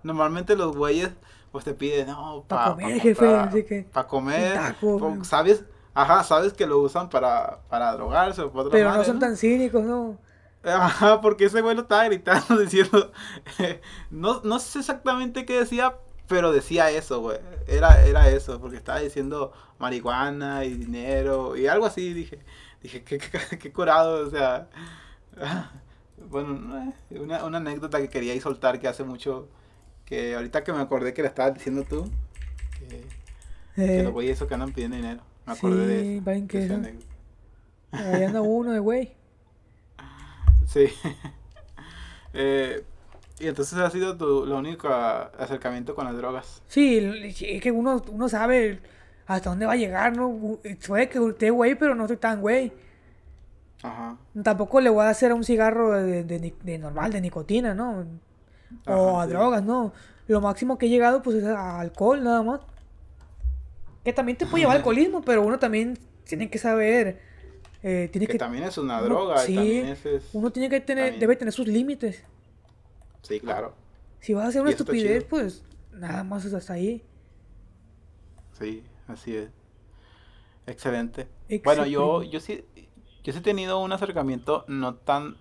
normalmente los güeyes pues te piden, no, Pa' para comer, jefe, así que, Para comer, un taco, po- güey. ¿sabes? Ajá, sabes que lo usan para, para drogarse o para Pero no son tan cínicos, ¿no? Ajá, porque ese güey lo estaba gritando diciendo. no, no sé exactamente qué decía, pero decía eso, güey. Era, era eso, porque estaba diciendo marihuana y dinero y algo así. Dije, dije, qué, qué, qué curado, o sea. Bueno, eh, una, una anécdota que quería ir soltar que hace mucho. Que ahorita que me acordé que la estabas diciendo tú. Que, que Eh, los güeyes esos que andan pidiendo dinero. Me acordé de sí, eso. ¿ven de qué esa eso? anécdota. ahí anda uno de güey. Sí. Eh, y entonces ha sido tu lo único acercamiento con las drogas. Sí, es que uno, uno sabe hasta dónde va a llegar, ¿no? Puede que esté güey, pero no estoy tan güey. Ajá. Tampoco le voy a hacer a un cigarro de, de, de- de normal, de nicotina, ¿no? O Ajá, a sí. drogas, ¿no? Lo máximo que he llegado, pues, es a alcohol, nada más. Que también te puede llevar al alcoholismo, pero uno también tiene que saber. Eh, Que que, también es una uno- droga. sí, también es... uno tiene que tener, también- debe tener sus límites. Sí, claro. Si vas a hacer una estupidez, pues, nada más es hasta ahí. Sí, así es. Excelente. Bueno, yo, yo sí, yo sí he tenido un acercamiento no tan,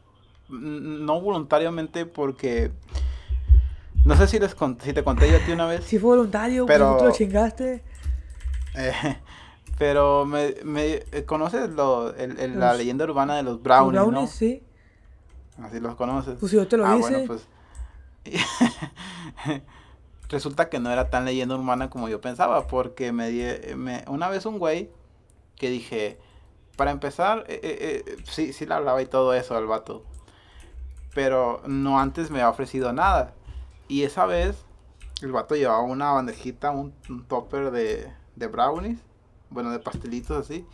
no voluntariamente porque, no sé si les conté, si te conté yo a ti una vez, Si fue voluntario, Pero- tú lo chingaste. eh, pero me, me eh, conoces lo, el- el- la leyenda urbana de los Los brownies, brownies, ¿no? sí. Así los conoces. Pues si yo te lo ah, hice. bueno, pues. Resulta que no era tan leyenda urbana como yo pensaba, porque me, di- me una vez un güey que dije, para empezar, eh, eh, eh, sí, sí le hablaba y todo eso al vato, pero no antes me había ofrecido nada. Y esa vez el vato llevaba una bandejita, un, un topper de, de brownies, bueno, de pastelitos así,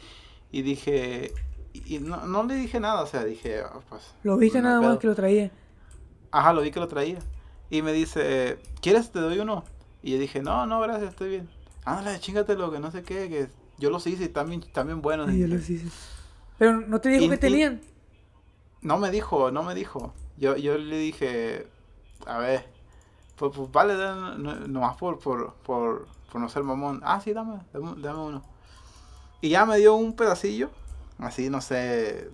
y dije, y no, no le dije nada, o sea, dije, "Ah, pues... Lo viste nada más pedo". que lo traía. Ajá, lo vi que lo traía. Y me dice, ¿quieres te doy uno? Y yo dije, no, no, gracias, estoy bien. Ándale, chingatelo, que no sé qué, que yo los hice y están bien buenos. Y yo los hice. Pero no te dijo Y- que tenían. No me dijo, no me dijo. Yo, yo le dije, a ver, pues, pues vale, dan- no- nomás por, por, por, por no ser mamón. Ah, sí, dame, dame, dame uno. Y ya me dio un pedacillo, así, no sé,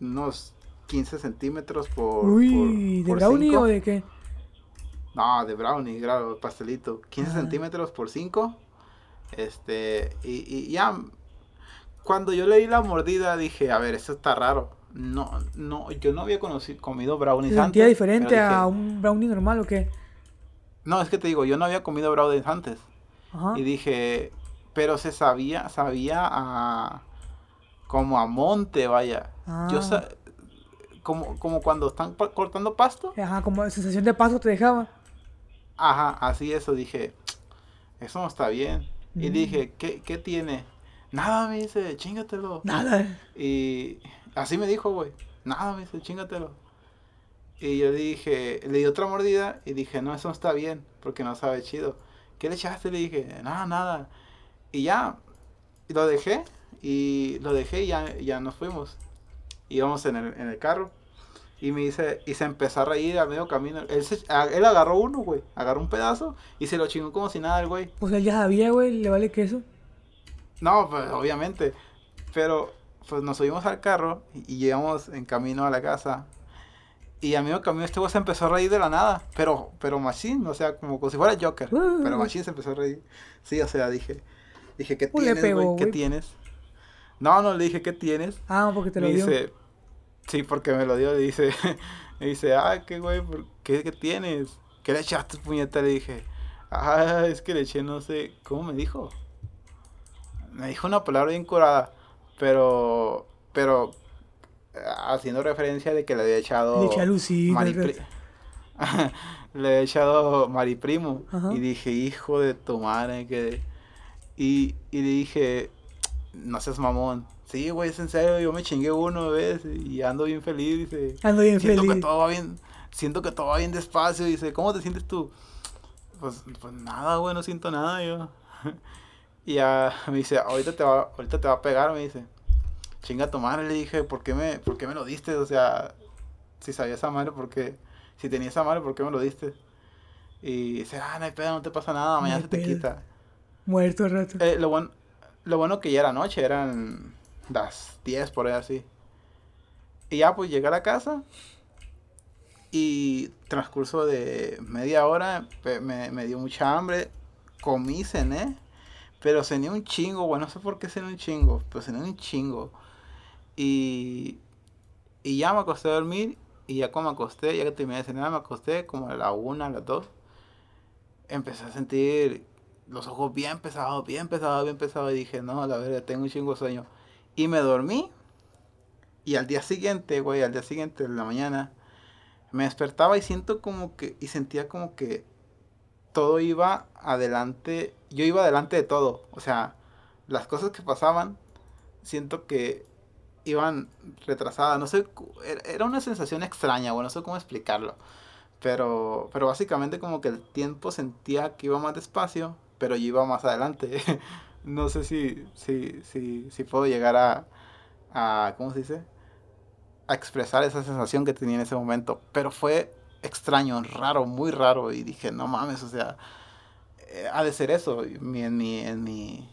unos 15 centímetros por... Uy, por- ¿de por brownie cinco. o de qué? No, de brownie, claro, pastelito. 15 Ah. centímetros por 5. Este, y, y ya. Cuando yo le di la mordida dije, a ver, esto está raro. No, no, yo no había conocido, comido brownies ¿Se sentía antes, diferente dije, a un brownie normal o qué? No, es que te digo, yo no había comido brownies antes. Ajá. Y dije, pero se sabía, sabía a. como a monte, vaya. Yo Ah. sa- como, como cuando están cortando pasto. Ajá, como sensación de paso te dejaba. Ajá, así eso dije, eso no está bien. Y Mm. dije, ¿qué, ¿qué tiene? Nada, me dice, chingatelo. Nada. Y así me dijo, güey, nada, me dice, chingatelo. Y yo dije, le di otra mordida y dije, no, eso no está bien, porque no sabe chido. ¿Qué le echaste? Le dije, nada, nada. Y ya, lo dejé, y lo dejé y ya, ya nos fuimos. Íbamos en el, en el carro. Y me dice, y se empezó a reír a medio camino. Él, se- a- él agarró uno, güey. Agarró un pedazo y se lo chingó como si nada el güey. Pues él ya sabía, güey, le vale queso. No, pues obviamente. Pero pues nos subimos al carro y, y llegamos en camino a la casa. Y a medio camino este güey se empezó a reír de la nada. Pero, pero Machine, o sea, como, como si fuera Joker. Uh. Pero Machine se empezó a reír. Sí, o sea, dije, dije, ¿qué le tienes, pegó, güey? ¿Qué güey. tienes? No, no, le dije, ¿qué tienes? Ah, porque te lo me dio. dice, sí, porque me lo dio, le dice, me dice, ah, qué güey, ¿por qué, qué tienes? ¿Qué le echaste, puñeta? Le dije, ah, es que le eché, no sé, ¿cómo me dijo? Me dijo una palabra bien curada, pero, pero, haciendo referencia de que le había echado... Le eché a Maripri- le había echado Mariprimo, Ajá. y dije, hijo de tu madre, que... Y, y le dije, no seas mamón. Sí, güey, es en serio, yo me chingué uno, ¿ves? Y ando bien feliz, dice. Ando bien siento que feliz. todo va bien, siento que todo va bien despacio, dice, ¿cómo te sientes tú? Pues, pues nada, güey, no siento nada yo. y ya me dice, ahorita te va, ahorita te va a pegar, me dice. Chinga tu madre, le dije, ¿por qué me, por qué me lo diste? O sea, si sabía esa madre, ¿por qué? Si tenía esa madre, ¿por qué me lo diste? Y dice, ah, no hay pedo, no te pasa nada, mañana se te pedo. quita. Muerto rato. Eh, lo bueno, lo bueno que ya era noche, eran las 10 por ahí así. Y ya pues llegué a la casa y transcurso de media hora me, me dio mucha hambre, comí, cené, pero cené un chingo, bueno, no sé por qué cené un chingo, pero cené un chingo. Y, y ya me acosté a dormir y ya como me acosté, ya que terminé de cenar, me acosté como a la una, a las dos. Empecé a sentir los ojos bien pesados, bien pesados, bien pesados. Y dije, no, la verdad, tengo un chingo sueño. Y me dormí. Y al día siguiente, güey, al día siguiente de la mañana, me despertaba y siento como que, y sentía como que todo iba adelante, yo iba adelante de todo. O sea, las cosas que pasaban, siento que iban retrasadas. No sé, era una sensación extraña, bueno, no sé cómo explicarlo. Pero, pero básicamente como que el tiempo sentía que iba más despacio, pero yo iba más adelante. no sé si, si, si, si puedo llegar a, a, ¿cómo se dice? A expresar esa sensación que tenía en ese momento. Pero fue extraño, raro, muy raro. Y dije, no mames, o sea, eh, ha de ser eso. en mi, en mi,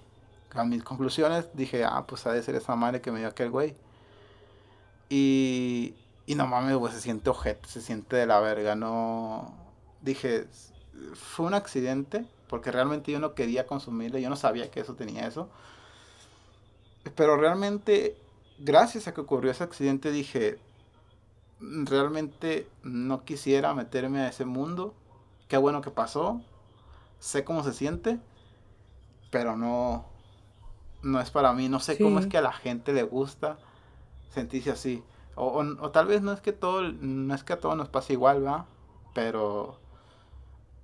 a mis conclusiones dije, ah, pues ha de ser esa madre que me dio aquel güey. Y, y no mames, güey, se siente ojete, se siente de la verga, no... Dije, fue un accidente, porque realmente yo no quería consumirlo, yo no sabía que eso tenía eso. Pero realmente, gracias a que ocurrió ese accidente, dije, realmente no quisiera meterme a ese mundo. Qué bueno que pasó. Sé cómo se siente, pero no, no es para mí. No sé cómo es que a la gente le gusta sentirse así. O, o, tal vez no es que todo, no es que a todos nos pase igual, ¿va? Pero,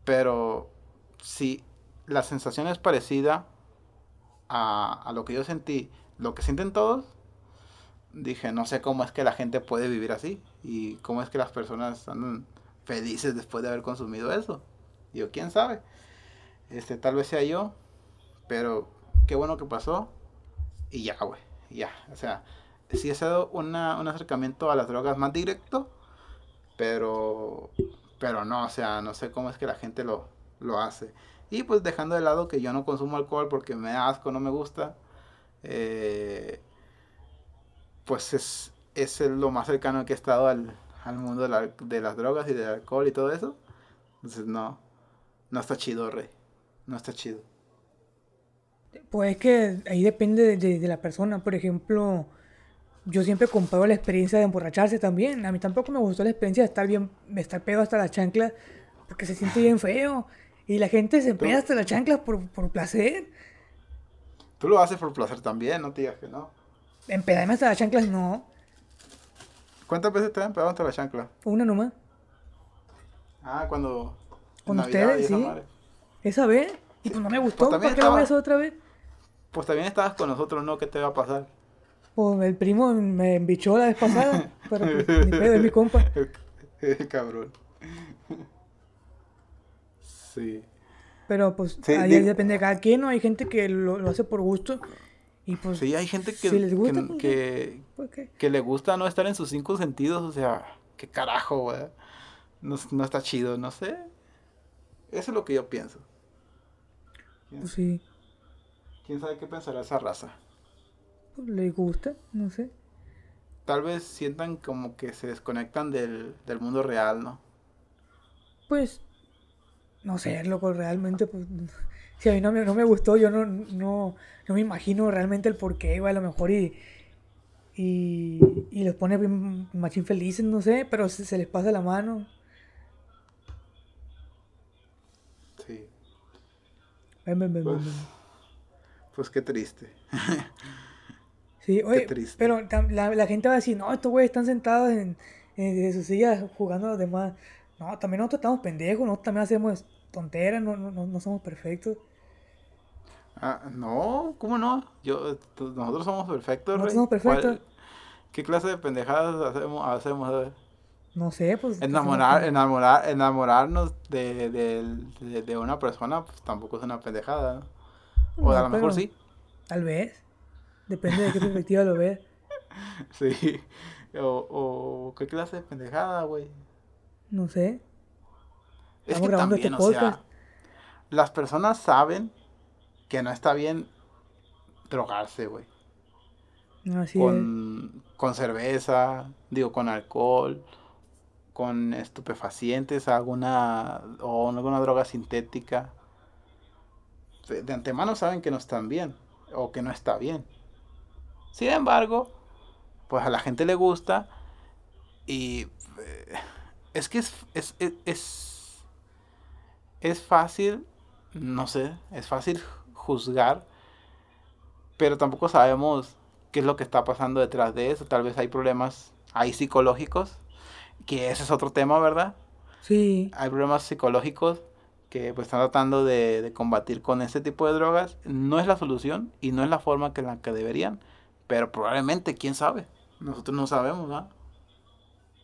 pero si la sensación es parecida a, a lo que yo sentí, lo que sienten todos, dije, no sé cómo es que la gente puede vivir así y cómo es que las personas andan felices después de haber consumido eso. Yo, quién sabe. Este, tal vez sea yo, pero qué bueno que pasó y ya, güey, ya, o sea, sí ha sido una, un acercamiento a las drogas más directo, pero, pero no, o sea, no sé cómo es que la gente lo, lo hace. Y pues dejando de lado que yo no consumo alcohol porque me da asco, no me gusta, eh, pues es, es lo más cercano que he estado al, al mundo de, la, de, las drogas y del alcohol y todo eso. Entonces no, no está chido, rey. No está chido. Pues es que ahí depende de, de la persona. Por ejemplo, yo siempre comparo la experiencia de emborracharse también. A mí tampoco me gustó la experiencia de estar bien, de estar pedo hasta la chancla, porque se siente bien feo. Y la gente se pega hasta la chancla por, por placer. Tú lo haces por placer también, no te digas que no. Empedarme hasta la chancla, no. ¿Cuántas veces te han empedado hasta la chancla? Una nomás. Ah, cuando. Con ustedes, sí. Esa, vez. Y pues no me gustó, pues ¿por qué la voy a hacer otra vez? Pues también estabas con nosotros, ¿no? ¿Qué te va a pasar? Pues el primo me embichó la vez pasada, pero pues, mi pedo es mi compa. Cabrón. Sí. Pero pues ahí depende de cada quien, ¿no? Hay gente que lo, lo, hace por gusto. Y pues. Sí, hay gente que, les gusta, que, pues, que, que, le gusta no estar en sus cinco sentidos. O sea, qué carajo, güey. No, no está chido, no sé. Eso es lo que yo pienso. Pues sí. ¿Quién sabe qué pensará esa raza? le gusta, no sé. Tal vez sientan como que se desconectan del, del mundo real, ¿no? Pues, no sé, loco, realmente, pues, si a mí no me, no me gustó, yo no, no, no me imagino realmente el por qué, a lo mejor y, y, y los pone machín felices, no sé, pero se, se les pasa la mano. Sí. Ven, ven, ven, pues, ven. pues qué triste. Sí, oye, pero la, la, gente va a decir, no, estos güeyes están sentados en, en, sus sillas jugando además. No, también nosotros estamos pendejos, nosotros también hacemos tonteras, no, no, no somos perfectos. Ah, no, ¿cómo no? Yo, nosotros somos perfectos. Nosotros somos perfectos. ¿Qué clase de pendejadas hacemos? hacemos no sé, pues... Enamorar, enamorar, enamorarnos de, de, de, una persona, pues tampoco es una pendejada. O a lo mejor sí. Tal vez. Depende de qué perspectiva lo ves. Sí. O, o qué clase de pendejada, güey. No sé. Es que grabando también, este podcast. O sea, las personas saben que no está bien drogarse, güey. Así Con, con cerveza, digo, con alcohol, con estupefacientes, alguna o alguna droga sintética. De, de antemano saben que no están bien o que no está bien. Sin embargo, pues a la gente le gusta y eh, es que es, es, es, es, es fácil, no sé, es fácil juzgar, pero tampoco sabemos qué es lo que está pasando detrás de eso. Tal vez hay problemas ahí psicológicos, que ese es otro tema, ¿verdad? Sí. Hay problemas psicológicos que pues están tratando de, de combatir con este tipo de drogas. No es la solución y no es la forma que la que deberían, pero probablemente, quién sabe. Nosotros no sabemos, ¿verdad?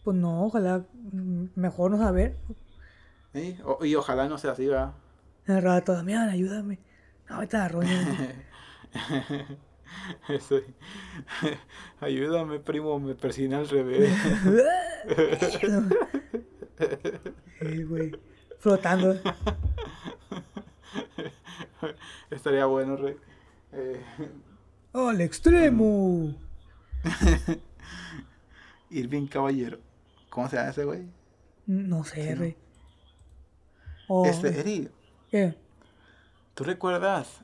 Pues no, ojalá mm, mejor no saber. Sí, o- y ojalá no sea así, ¿verdad? El rato, Damián, ayúdame. No, ahorita la roña. Eso. Ayúdame, primo, me persina al revés. Sí, güey. Flotando. Estaría bueno, Rey. Eh, ¡Oh, al extremo! Irving Caballero. ¿Cómo se llama ese güey? No sé, Sí, ¿no? rey. Oh, Este, Eri, ¿Qué? ¿tú recuerdas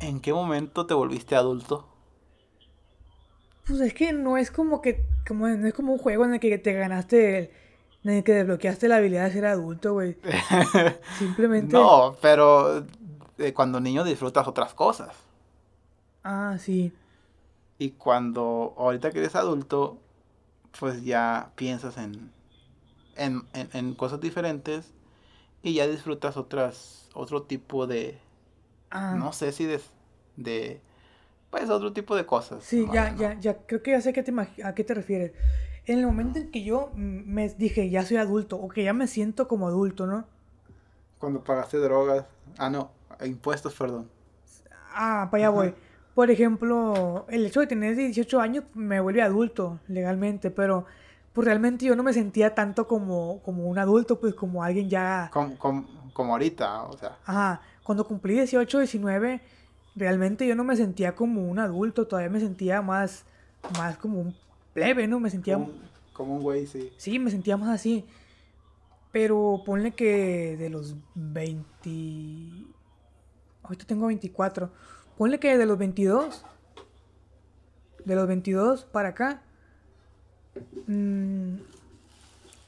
en qué momento te volviste adulto? Pues es que no es como que, como, no es como un juego en el que te ganaste, el- en el que desbloqueaste la habilidad de ser adulto, güey. Simplemente. No, pero eh, cuando niño disfrutas otras cosas. Ah, sí. Y cuando ahorita que eres adulto, pues ya piensas en, en, en- en cosas diferentes y ya disfrutas otras, otro tipo de, Ah, no sé si de, de, pues otro tipo de cosas. sí, ya, ya, ya. Creo que ya sé a qué te, a qué te refieres. En el momento en que yo me dije, ya soy adulto, o que ya me siento como adulto, ¿no? Cuando pagaste drogas, ah no, impuestos, perdón. Ah, para allá Ajá. voy. Por ejemplo, el hecho de tener 18 años me vuelve adulto legalmente, pero pues realmente yo no me sentía tanto como, como un adulto, pues como alguien ya... Como, como, como ahorita, o sea, Ajá, cuando cumplí 18, 19, realmente yo no me sentía como un adulto, todavía me sentía más, más como un plebe, ¿no? Me sentía... como, un- como un güey, sí. Sí, me sentía más así. Pero ponle que de los 20... Ahorita tengo 24. Ponle que de los 22. De los 22 para acá. Mm,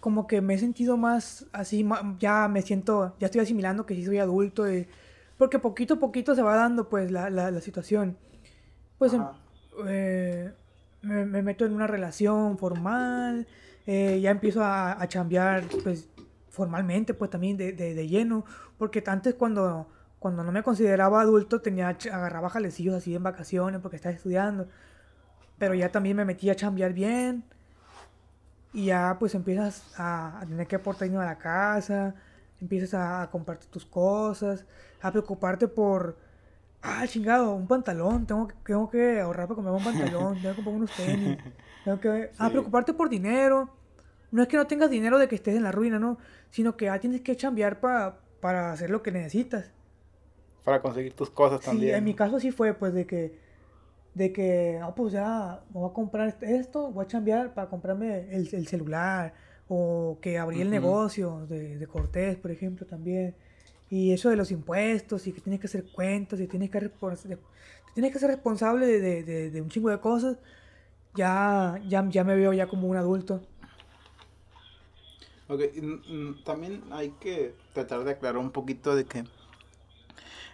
como que me he sentido más así, ya me siento, ya estoy asimilando que sí soy adulto. y- porque poquito a poquito se va dando pues la, la, la situación. Pues em- eh, me, me meto en una relación formal, eh, ya empiezo a, a chambear pues formalmente pues también de, de, de lleno, porque antes cuando, cuando no me consideraba adulto tenía, agarraba jalecillos así en vacaciones porque estaba estudiando, pero ya también me metí a chambear bien y ya pues empiezas a, a tener que aportar dinero a la casa, empiezas a, a comprarte tus cosas, a preocuparte por, ah, chingado, un pantalón, tengo, que- tengo que ahorrar para comprar un pantalón, tengo que comprar unos tenis, tengo que, a Sí. preocuparte por dinero. No es que no tengas dinero de que estés en la ruina, ¿no? Sino que ya tienes que chambear pa- para hacer lo que necesitas. Para conseguir tus cosas Sí, también. en mi caso sí fue, pues, de que, de que, no, pues ya, me voy a comprar est- esto, voy a chambear para comprarme el, el celular, o que abrí el negocio de, de Cortés, por ejemplo, también. Y eso de los impuestos, y que tienes que hacer cuentas, y tienes que, tienes que ser responsable de, de- de- un chingo de cosas, ya, ya, ya me veo ya como un adulto. Ok, también hay que tratar de aclarar un poquito de que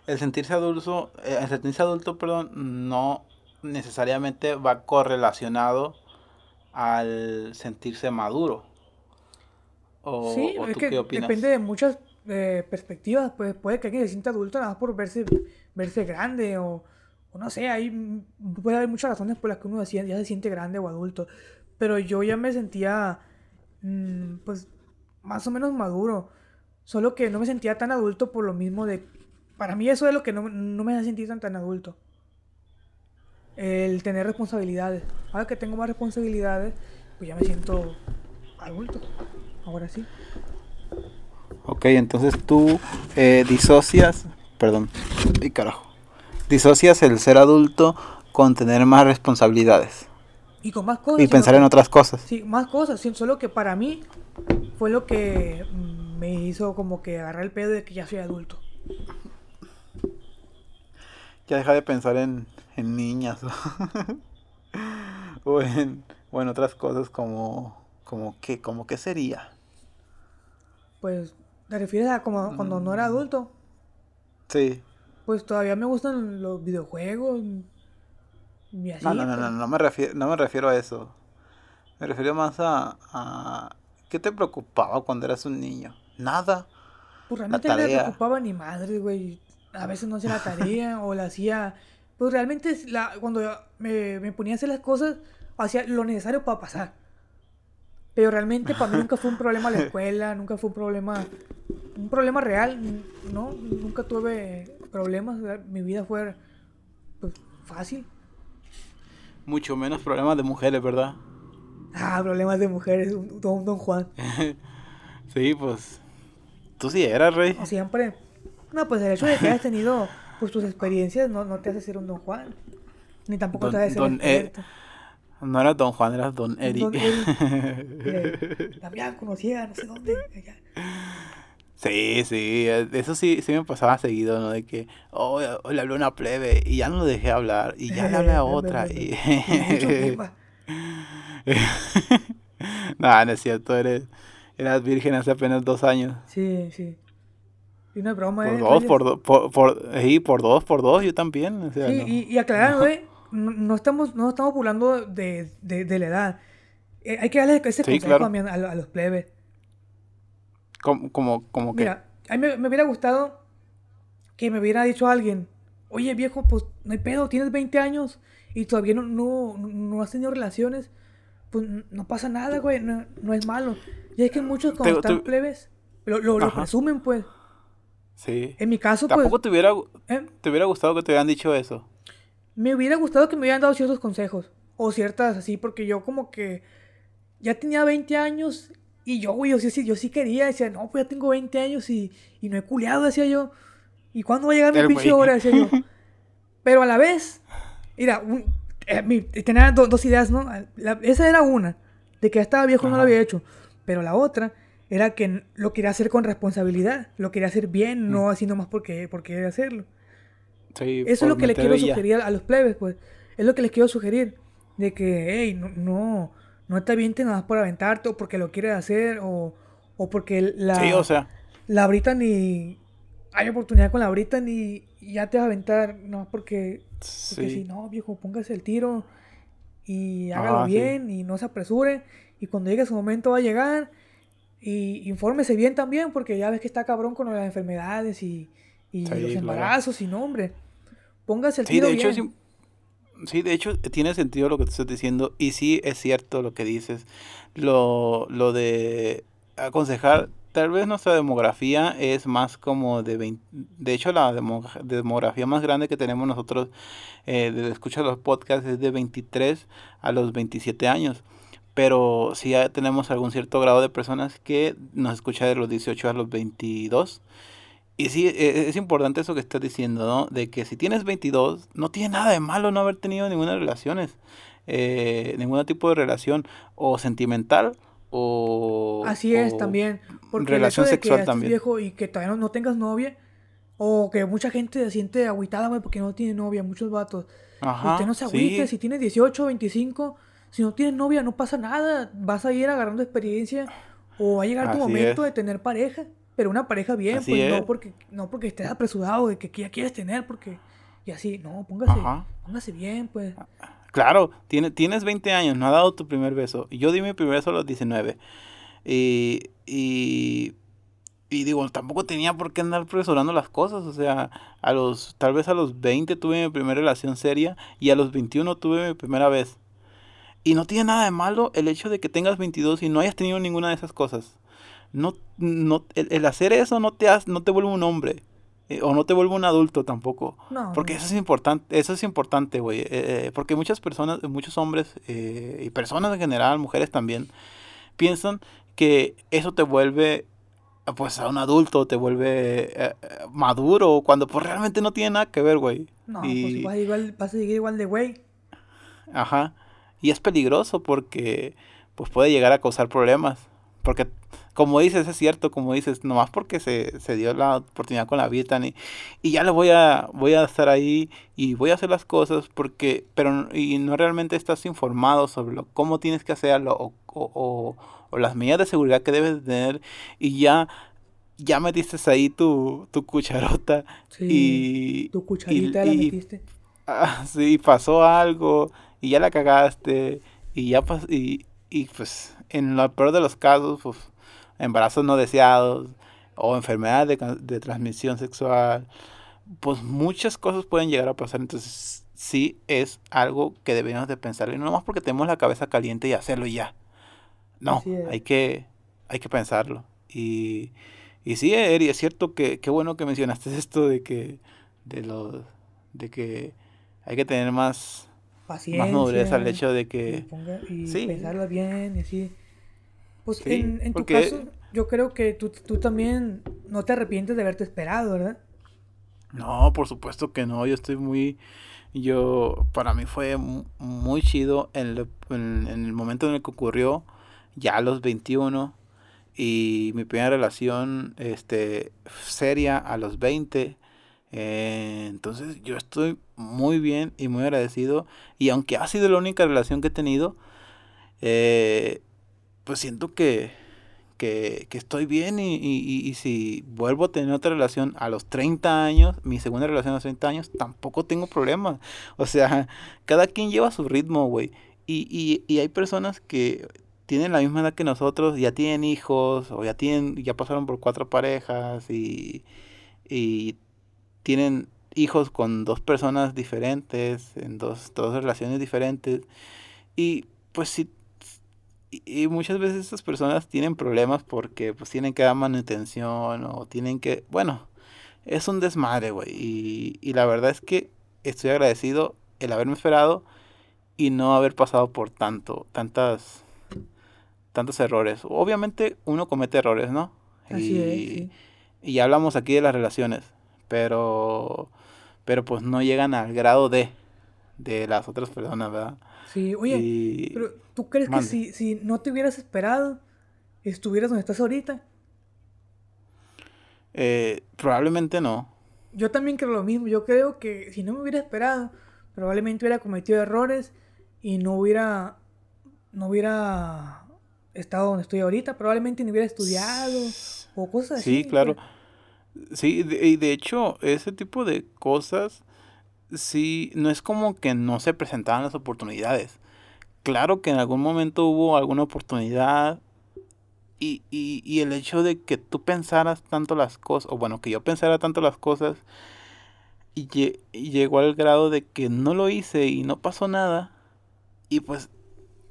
el sentirse adulto, eh, el sentirse adulto, perdón, no necesariamente va correlacionado al sentirse maduro. ¿O, Sí, o es tú que qué opinas? depende de muchas eh, perspectivas. Pues puede que alguien se sienta adulto nada más por verse, verse grande o, o no sé, hay, puede haber muchas razones por las que uno ya se siente grande o adulto. Pero yo ya me sentía, mm, pues, más o menos maduro. Solo que no me sentía tan adulto por lo mismo de... Para mí eso es lo que no, no me hace sentir tan, tan adulto. El tener responsabilidades. Ahora que tengo más responsabilidades, pues ya me siento adulto. Ahora sí. Ok, entonces tú eh, disocias, perdón, y carajo, disocias el ser adulto con tener más responsabilidades. Y con más cosas. Y pensar en otras cosas. Sí, más cosas, solo que para mí fue lo que mm, me hizo como que agarrar el pedo de que ya soy adulto. Ya deja de pensar en, en niñas. o, en, o en otras cosas como, como que, como qué sería. Pues, ¿te refieres a como cuando no era Mm. adulto? Sí. Pues todavía me gustan los videojuegos. Y así, No, no, no, pues. no, no me refiero, no me refiero a eso. Me refiero más a, a ¿qué te preocupaba cuando eras un niño? Nada. Pues realmente no me preocupaba ni madre, güey. A veces no hacía la tarea o la hacía. Pues realmente la, cuando me, me ponía a hacer las cosas, hacía lo necesario para pasar. Pero realmente para mí nunca fue un problema la escuela, nunca fue un problema, un problema real, ¿no? Nunca tuve problemas, mi vida fue pues, fácil. Mucho menos problemas de mujeres, ¿verdad? Ah, problemas de mujeres, un, don, don Juan. sí, pues. Tú sí eras, rey. Siempre. No, pues el hecho de que hayas tenido pues tus experiencias no, no te hace ser un don Juan. Ni tampoco Don- te hace ser don, eh. No eras Don Juan, eras Don Eri. Don Damián conocía, no sé dónde. allá. Sí, sí, eso sí, sí me pasaba seguido, ¿no? De que, oh, oh, le hablé a una plebe y ya no lo dejé hablar y ya le hablé a otra y... No, no es cierto, eres, eras virgen hace apenas dos años. Sí, sí. Y una broma, Por ¿eh? dos, por, do- por, por, sí, por dos, por dos, yo también. O sea, Sí, no. y, y aclarando, ¿eh? No, no estamos, no estamos burlando de, de, de la edad. Eh, hay que darle ese Sí, consejo claro. a, mi- a, a los plebes. Como, como, como que... Mira, a mí me, me hubiera gustado que me hubiera dicho alguien, oye viejo, pues no hay pedo, tienes 20 años y todavía no, no, no has tenido relaciones, pues no pasa nada, güey, no, no es malo. Y es que muchos cuando Te- están te- plebes lo, lo, lo presumen, pues. Sí. En mi caso, pues, Tampoco te hubiera, eh, te hubiera gustado que te hubieran dicho eso. me hubiera gustado que me hubieran dado ciertos consejos o ciertas así, porque yo como que ya tenía 20 años y yo, güey, yo sí, yo sí quería, decía, no, pues ya tengo 20 años y, y no he culeado, decía yo. ¿Y cuándo va a llegar mi pinche hora? Decía yo. Pero a la vez, mira, un- eh, mi- tenía do- dos ideas, ¿no? La- esa era una, de que ya estaba viejo y no lo había hecho. Pero la otra era que lo quería hacer con responsabilidad, lo quería hacer bien, no así nomás porque, porque quería hacerlo. Sí, Eso es lo que le quiero sugerir a los plebes, pues. Es lo que les quiero sugerir. De que, hey, no, no, no te avientes nada más por aventarte o porque lo quieres hacer o, o porque la, Sí, o sea, la brita ni... Hay oportunidad con la brita ni y ya te vas a aventar, no, porque, porque sí. si no, viejo, póngase el tiro y hágalo Ah, sí. bien y no se apresure y cuando llegue su momento va a llegar y infórmese bien también porque ya ves que está cabrón con las enfermedades y, y Sí, los claro. embarazos y no, hombre. Póngase el Sí, tiro de bien. im- sí, de hecho tiene sentido lo que te estás diciendo y sí es cierto lo que dices. Lo, lo de aconsejar, tal vez nuestra demografía es más como de 20, de hecho la demo- demografía más grande que tenemos nosotros eh, de escuchar los podcasts es de 23 a los 27 años. Pero sí ya tenemos algún cierto grado de personas que nos escuchan de los 18 a los 22. Y sí, e- es importante eso que estás diciendo, ¿no? De que si tienes 22, no tiene nada de malo no haber tenido ninguna relaciones, eh, ningún tipo de relación, o sentimental, o... Así es o también. Porque relación el hecho de sexual que también. viejo y que todavía no, no tengas novia, o que mucha gente se siente agüitada, güey, porque no tiene novia, muchos vatos. Ajá, Usted no se sí. agüite, si tienes 18, 25, si no tienes novia, no pasa nada. Vas a ir agarrando experiencia o va a llegar tu Así momento es. de tener pareja. Pero una pareja bien, Así pues es. no porque, no porque estés apresurado de que ya quieres tener, porque. Y así, no, póngase, Ajá. póngase bien, pues. Claro, tiene, tienes 20 años, no has dado tu primer beso. Yo di mi primer beso a los 19. Y, y, y digo, tampoco tenía por qué andar apresurando las cosas. O sea, a los, tal vez a los 20 tuve mi primera relación seria y a los 21 tuve mi primera vez. Y no tiene nada de malo el hecho de que tengas 22 y no hayas tenido ninguna de esas cosas. No, no, el, el hacer eso no te, hace- no te vuelve un hombre. eh, o no te vuelve un adulto tampoco. No. Porque eso es importante, eso es importante, güey. eh, eh, porque muchas personas, muchos hombres eh, y personas en general, mujeres también, piensan que eso te vuelve pues a un adulto, te vuelve eh, eh, maduro, cuando pues realmente no tiene nada que ver, güey. No, pues vas a, igual, vas a seguir igual de güey. Ajá. Y es peligroso porque pues puede llegar a causar problemas. Porque, como dices, es cierto, como dices, nomás porque se, se dio la oportunidad con la Virgen y, y ya le voy a, voy a estar ahí y voy a hacer las cosas porque, pero, y no realmente estás informado sobre lo, cómo tienes que hacerlo o, o, o, las medidas de seguridad que debes tener y ya ya metiste ahí tu, tu cucharota y tu cucharita la metiste ah, sí pasó algo y ya la cagaste y ya pas y, y pues en lo peor de los casos, pues, embarazos no deseados o enfermedades de, transmisión sexual, pues muchas cosas pueden llegar a pasar. Entonces, sí es algo que debemos de pensar. Y no más porque tenemos la cabeza caliente y hacerlo ya. No, hay que, hay que pensarlo. Y, y sí, Eri, es cierto que qué bueno que mencionaste esto de que, de los, de que hay que tener más, Paciencia, más madurez al hecho de que... Y, sí. pensarlo bien y así. Pues en, tu caso, yo creo que tú, también no te arrepientes de haberte esperado, ¿verdad? No, por supuesto que no. Yo estoy muy. Yo. Para mí fue muy chido en, el momento en el que ocurrió, ya a los 21. Y mi primera relación este, seria a los 20. Eh, entonces yo estoy muy bien y muy agradecido. Y aunque ha sido la única relación que he tenido, eh, pues siento que, que, estoy bien y, y, si vuelvo a tener otra relación a los 30 años, mi segunda relación a los 30 años, tampoco tengo problemas. O sea, cada quien lleva su ritmo, güey. Y, y, hay personas que tienen la misma edad que nosotros, ya tienen hijos, o ya tienen, ya pasaron por cuatro parejas y, y tienen hijos con dos personas diferentes, en dos, dos relaciones diferentes. Y pues si y, muchas veces estas personas tienen problemas porque pues tienen que dar manutención o tienen que, bueno, es un desmadre, güey. Y, y la verdad es que estoy agradecido el haberme esperado y no haber pasado por tanto, tantas, tantos errores. Obviamente uno comete errores, ¿no? Así y, es, y ya hablamos aquí de las relaciones, pero, pero pues no llegan al grado de, de las otras personas, ¿verdad? Sí, oye, pero ¿tú crees que si, si no te hubieras esperado, estuvieras donde estás ahorita? Eh, probablemente no. Yo también creo lo mismo. Yo creo que si no me hubiera esperado, probablemente hubiera cometido errores y no hubiera, no hubiera estado donde estoy ahorita. Probablemente ni hubiera estudiado o cosas así. Sí, claro. Sí, y de hecho, ese tipo de cosas sí, no es como que no se presentaban las oportunidades. Claro que en algún momento hubo alguna oportunidad y, y, y el hecho de que tú pensaras tanto las cosas, o bueno, que yo pensara tanto las cosas, y, llegó al grado de que no lo hice y no pasó nada, y pues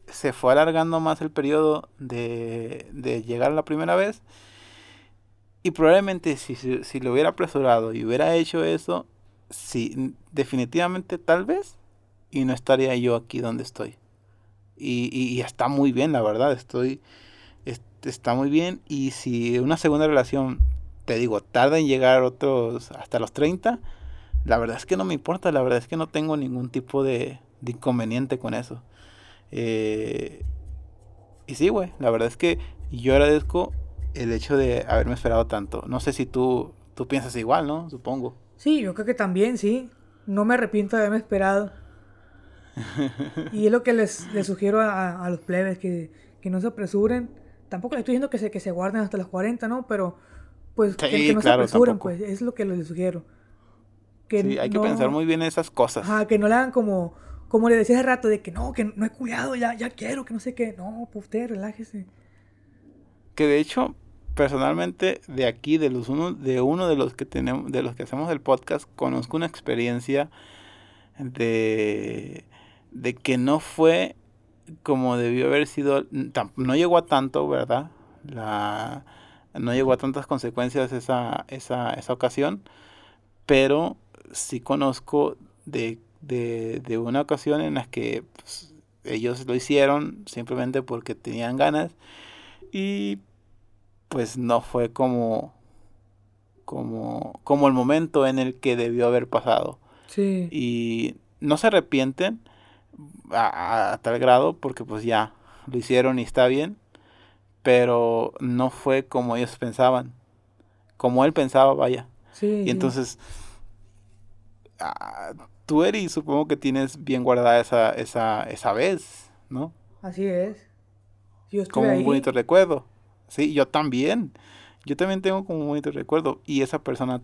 se fue alargando más el periodo de, de llegar la primera vez. Y probablemente si, si, si, lo hubiera apresurado y hubiera hecho eso, sí, definitivamente tal vez, y no estaría yo aquí donde estoy. Y, y, está muy bien, la verdad, estoy, está muy bien. Y si una segunda relación, te digo, tarda en llegar otros hasta los 30, la verdad es que no me importa, la verdad es que no tengo ningún tipo de, inconveniente con eso. Eh, y sí, güey, la verdad es que yo agradezco el hecho de haberme esperado tanto. No sé si tú, tú piensas igual, ¿no? Supongo. Sí, yo creo que también, sí. No me arrepiento de haberme esperado. y es lo que les, sugiero a, los plebes, que, no se apresuren. Tampoco les estoy diciendo que se, que se guarden hasta los 40, ¿no? Pero, pues, que, no se apresuren, pues, es lo que les sugiero. Que sí, hay que pensar muy bien esas cosas. Ajá, que no le hagan como, como le decía hace rato, de que no, que no he culiado, ya, ya quiero, que no sé qué. No, pues usted relájese. Que de hecho, personalmente de aquí, de los uno, de uno de los que tenemos, de los que hacemos el podcast, conozco una experiencia de, de que no fue como debió haber sido, no llegó a tanto, ¿verdad? La, no llegó a tantas consecuencias esa, esa, esa ocasión, pero sí conozco de, de, de una ocasión en la que pues, ellos lo hicieron simplemente porque tenían ganas y pues no fue como, como, como el momento en el que debió haber pasado. Sí. Y no se arrepienten a, a tal grado porque pues ya lo hicieron y está bien, pero no fue como ellos pensaban, como él pensaba, vaya. Sí. Y entonces, ah, tú, Eri, supongo que tienes bien guardada esa, esa, esa vez, ¿no? Así es. Yo estuve Como ahí. un bonito recuerdo. Sí, yo también. Yo también tengo como un bonito recuerdo. Y esa persona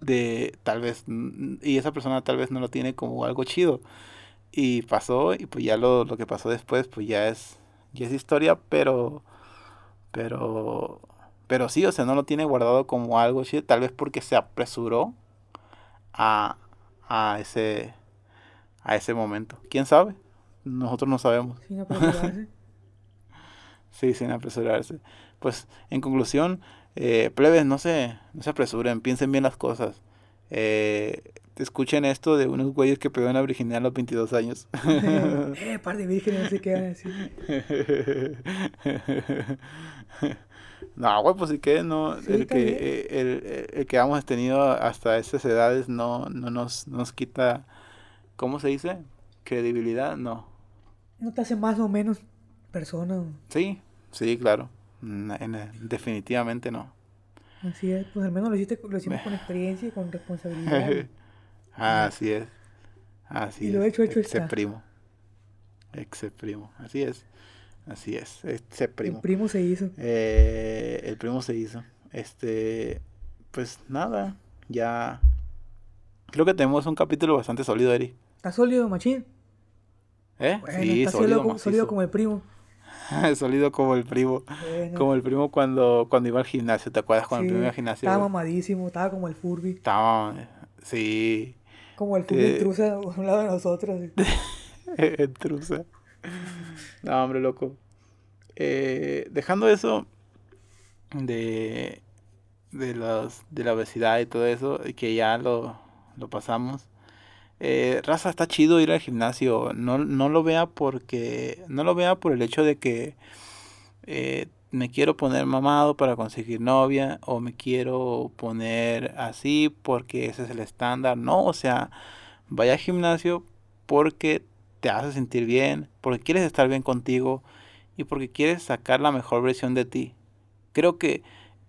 de tal vez, y esa persona tal vez no lo tiene como algo chido. Y pasó, y pues ya lo, lo que pasó después, pues ya es, ya es historia, pero, pero, pero sí, o sea, no lo tiene guardado como algo chido, tal vez porque se apresuró a, a ese, a ese momento. ¿Quién sabe? Nosotros no sabemos. Sin apresurarse. Sí, sin apresurarse. Pues, en conclusión, eh, plebes, no se, no se apresuren, piensen bien las cosas. Eh, escuchen esto de unos güeyes que pegaron a virginidad a los 22 años. eh, par de vírgenes no se quedan así. no, güey, pues sí que no, Sí, el, que, eh, el, el que hemos tenido hasta esas edades no, no nos, no nos quita, ¿cómo se dice? Credibilidad, no. No te hace más o menos persona. Sí, sí, claro. En- definitivamente no. Así es. Pues al menos lo, hiciste, lo hicimos con experiencia y con responsabilidad. Así es. Así Y es. lo hecho, hecho Ex primo. Ex primo. Así es. Así es. Ex primo. El primo se hizo. Eh, el primo se hizo. Este. Pues nada. Ya. Creo que tenemos un capítulo bastante sólido, Eri. ¿Está sólido, machín? ¿Eh? Bueno, sí, está sólido, sólido, como, sólido macizo. como el primo. Sólido como el primo. Bueno, Como el primo cuando, cuando iba al gimnasio. ¿Te acuerdas cuando el primo iba al gimnasio? Estaba mamadísimo, estaba como el Furby. Estaba. Sí. Como el Furby Eh. intrusa a un lado de nosotros. Intrusa. No, hombre, loco. Eh, dejando eso de, de, los, de la obesidad y todo eso, y que ya lo, lo pasamos. Eh, raza, está chido ir al gimnasio. No, no lo vea porque. No lo vea por el hecho de que eh, me quiero poner mamado para conseguir novia. O me quiero poner así porque ese es el estándar. No, o sea, vaya al gimnasio porque te hace sentir bien, porque quieres estar bien contigo y porque quieres sacar la mejor versión de ti. Creo que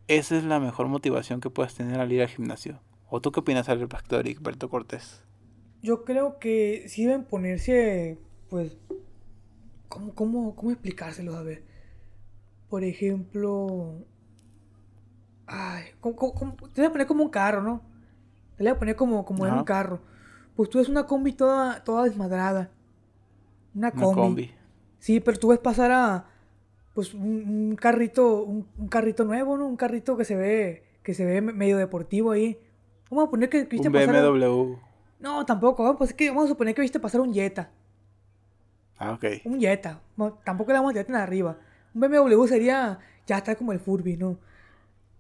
esa es la mejor motivación que puedes tener al ir al gimnasio. ¿O tú qué opinas al respecto, Berto Cortés? Yo creo que sí deben ponerse, pues, ¿cómo, cómo, cómo explicárselos? A ver, por ejemplo, ay, ¿cómo- cómo- te voy a poner como un carro, ¿no? Te voy a poner como, como en un carro. Pues tú ves una combi toda, toda desmadrada. Una Una combi. combi. Sí, pero tú ves pasar a, pues, un, un carrito, un, un carrito nuevo, ¿no? Un carrito que se ve, que se ve me- medio deportivo ahí. Vamos a poner que viste Un BMW. No, tampoco. Vamos, pues es que vamos a suponer que viste pasar un Jetta. Ah, ok. Un Jetta. Tampoco le vamos a tan arriba. Un BMW sería ya está como el Furby, ¿no?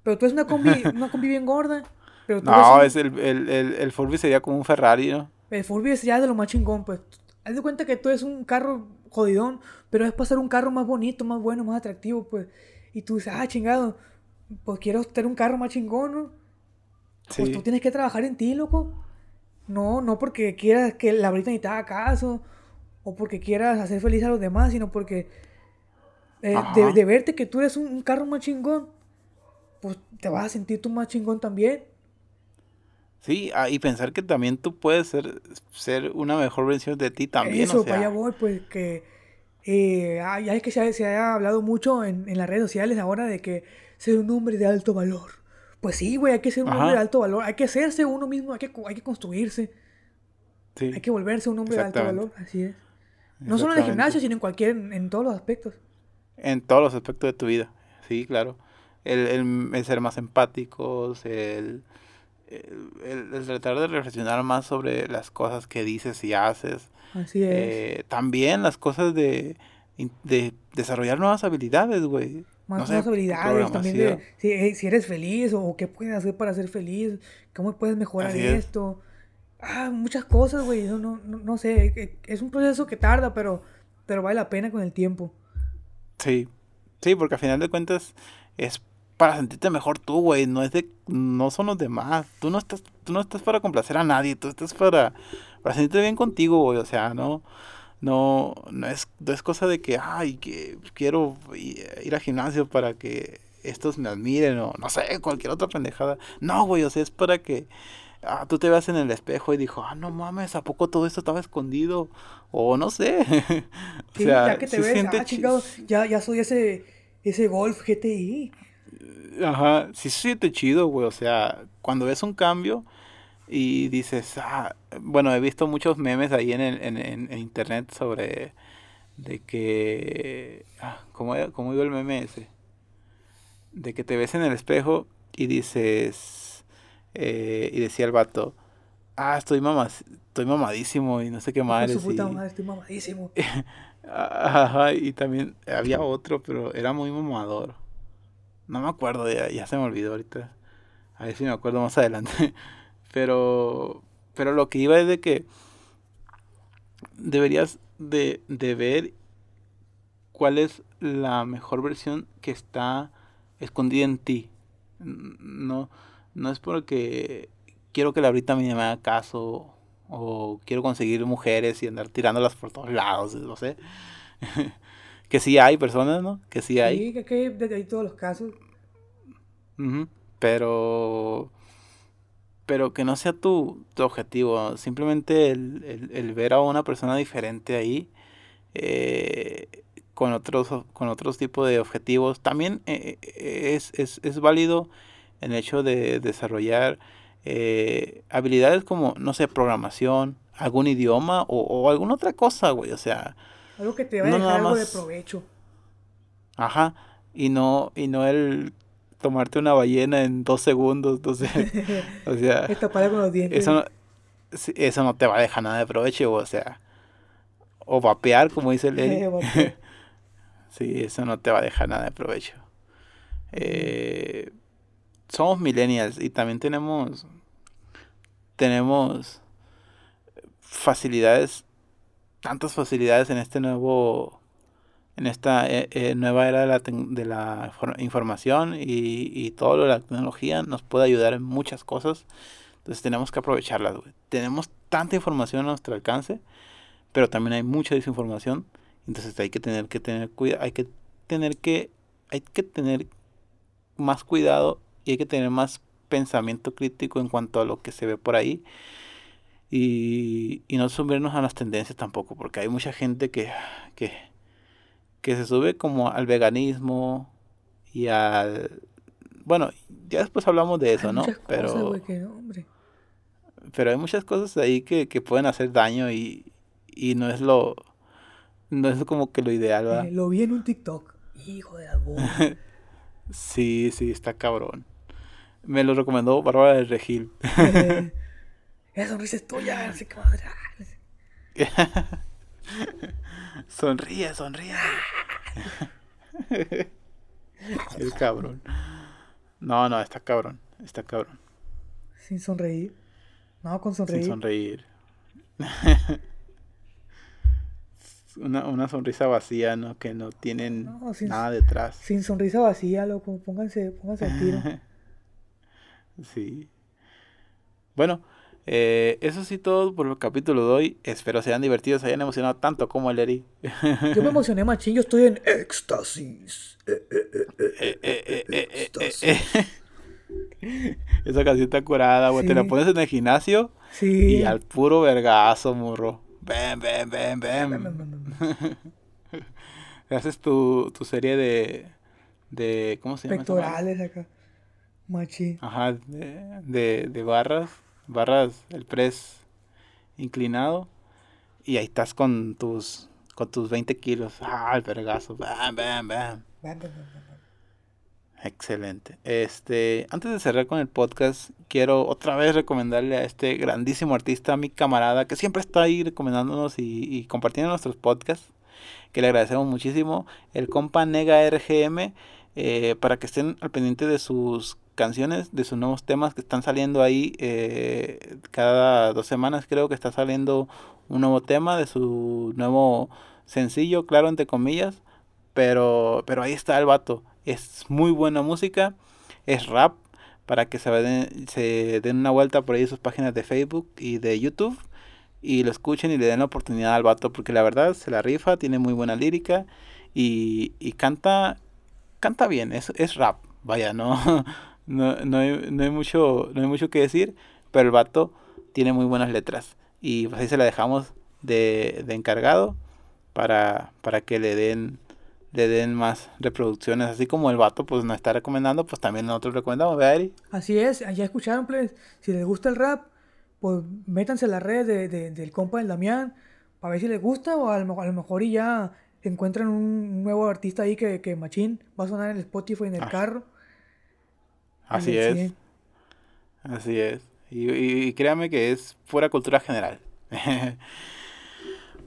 Pero tú es una combi, una combi bien gorda. Pero tú No, es el, el, el, el Furby sería como un Ferrari, ¿no? el Furby es ya de lo más chingón, pues. Haz de cuenta que tú es un carro jodidón, pero es pasar un carro más bonito, más bueno, más atractivo, pues. Y tú dices, ah, chingado, pues quiero tener un carro más chingón, ¿no? Pues Sí. tú tienes que trabajar en ti, loco. No, no porque quieras que la brita ni te haga caso o porque quieras hacer feliz a los demás, sino porque eh, de, de verte que tú eres un, un carro más chingón, pues te vas a sentir tú más chingón también. Sí, ah, y pensar que también tú puedes ser, ser una mejor versión de ti también, Eso, o sea. para allá voy, pues que eh, ya es que se ha, se ha hablado mucho en, en las redes sociales ahora de que ser un hombre de alto valor. Pues sí, güey, hay que ser un hombre de alto valor, hay que hacerse uno mismo, hay que, hay que construirse. Sí, Hay que volverse un hombre de alto valor, así es. No solo en el gimnasio, sino en cualquier, en, en todos los aspectos. En todos los aspectos de tu vida, sí, claro. El, el- el ser más empáticos, el, el, el- el tratar de reflexionar más sobre las cosas que dices y haces. Así es. Eh, también las cosas de, de desarrollar nuevas habilidades, güey. Más no sé, habilidades, también de si, eh, si eres feliz o qué puedes hacer para ser feliz, cómo puedes mejorar Así es. esto. Ah, muchas cosas, güey. No, no, no, sé. eh, Es un proceso que tarda, pero, pero vale la pena con el tiempo. Sí, sí, porque al final de cuentas es para sentirte mejor tú, güey. No es de, no son los demás. Tú no estás, tú no estás para complacer a nadie. Tú estás para, para sentirte bien contigo, güey. O sea, no, no, no es, no es cosa de que, ay, que quiero ir al gimnasio para que estos me admiren o no sé, cualquier otra pendejada. No, güey, o sea, es para que ah, tú te veas en el espejo y dijo, ah, no mames, ¿a poco todo esto estaba escondido? O no sé. o sea, ya que te ves, ah, chingado, ya, ya soy ese, ese Golf GTI. Ajá, sí se siente chido, güey. O sea, cuando ves un cambio y dices, ah, bueno, he visto muchos memes ahí en, en, en, internet sobre de que, ah, ¿cómo, ¿cómo iba el meme ese? De que te ves en el espejo y dices, eh, y decía el vato, ah, estoy, mamás, estoy mamadísimo y no sé qué más. Su puta madre, estoy mamadísimo. Ajá, y también había otro, pero era muy mamador. No me acuerdo, ya, ya se me olvidó ahorita. A ver si me acuerdo más adelante. Pero, pero lo que iba es de que deberías de, de ver cuál es la mejor versión que está escondida en ti. No, no es porque quiero que la ahorita me haga caso o quiero conseguir mujeres y andar tirándolas por todos lados, no sé. que sí hay personas, ¿no? Que sí hay. Sí, que hay, hay todos los casos. Pero pero que no sea tu, tu objetivo. Simplemente el, el, ver a una persona diferente ahí, eh, con otros con otros tipos de objetivos. También eh, es, es, es, válido el hecho de desarrollar eh, habilidades como, no sé, programación, algún idioma o, o, alguna otra cosa, güey. O sea... Algo que te va a dejar algo de provecho. Ajá. Y no, y no el tomarte una ballena en dos segundos, entonces, o sea... con los dientes. Eso no, eso no te va a dejar nada de provecho, o sea... O vapear, como dice Lenny. sí, eso no te va a dejar nada de provecho. Eh, somos millennials y también tenemos... Tenemos facilidades, tantas facilidades en este nuevo en esta eh, eh, nueva era de la, de la información y, y, todo lo de la tecnología nos puede ayudar en muchas cosas. Entonces tenemos que aprovecharlas, Tenemos tanta información a nuestro alcance, pero también hay mucha desinformación. Entonces hay que tener que tener cuidado, hay que tener que hay que tener más cuidado y hay que tener más pensamiento crítico en cuanto a lo que se ve por ahí. Y, y no subirnos a las tendencias tampoco, porque hay mucha gente que, que que se sube como al veganismo y al... Bueno, ya después hablamos de eso, ¿no? pero... Pero hay muchas cosas ahí que, que pueden hacer daño y, y no es lo... No es como que lo ideal, ¿verdad? Eh, lo vi en un TikTok. Hijo de algo. sí, sí, está cabrón. Me lo recomendó Bárbara del Regil. Esa sonrisa es tuya, así que madre. Sonríe, sonríe. El cabrón. No, no, está cabrón. Está cabrón. Sin sonreír. No, con sonreír. Sin sonreír. una, una sonrisa vacía, ¿no? Que no tienen nada detrás. Sin sonrisa vacía, loco. Pónganse, pónganse al tiro. sí. Bueno, eh, eso sí todo por el capítulo de hoy. Espero se hayan divertido, se hayan emocionado tanto como el Eri. Yo me emocioné, machín. Yo estoy en éxtasis. Esa canción está curada, güey. Te la pones en el gimnasio y al puro vergazo, morro. Ven, ven, ven, ven. Haces tu, tu serie de, de. ¿Cómo se llama? Pectorales acá. Machín. Ajá, de, de, de barras barras el press inclinado y ahí estás con tus con tus 20 kilos. Ah, el vergazo. Bam, bam, bam. Excelente. Este, antes de cerrar con el podcast, quiero otra vez recomendarle a este grandísimo artista, mi camarada, que siempre está ahí recomendándonos y, compartiendo nuestros podcasts, que le agradecemos muchísimo, el compa Nega RGM, eh, para que estén al pendiente de sus canciones, de sus nuevos temas que están saliendo ahí. Eh, cada dos semanas creo que está saliendo un nuevo tema de su nuevo sencillo, claro, entre comillas. Pero, pero ahí está el vato. Es muy buena música, es rap, para que se, den, se den una vuelta por ahí sus páginas de Facebook y de YouTube y lo escuchen y le den la oportunidad al vato porque la verdad se la rifa, tiene muy buena lírica y, y canta canta bien, es, es rap, vaya, no, no, no, hay, no, hay mucho, no hay mucho que decir, pero el vato tiene muy buenas letras y pues ahí se la dejamos de, de encargado para, para que le den le den más reproducciones, así como el vato pues nos está recomendando, pues también nosotros recomendamos, ¿verdad, Ari? Así es, ya escucharon, pues, si les gusta el rap, pues métanse en la red de, de, del compa del Damián, para ver si les gusta, o a lo, a lo mejor y ya encuentran un nuevo artista ahí que, que Machín va a sonar en el Spotify en el ah. carro. Así es. Así es. Y, y, créanme que es pura cultura general.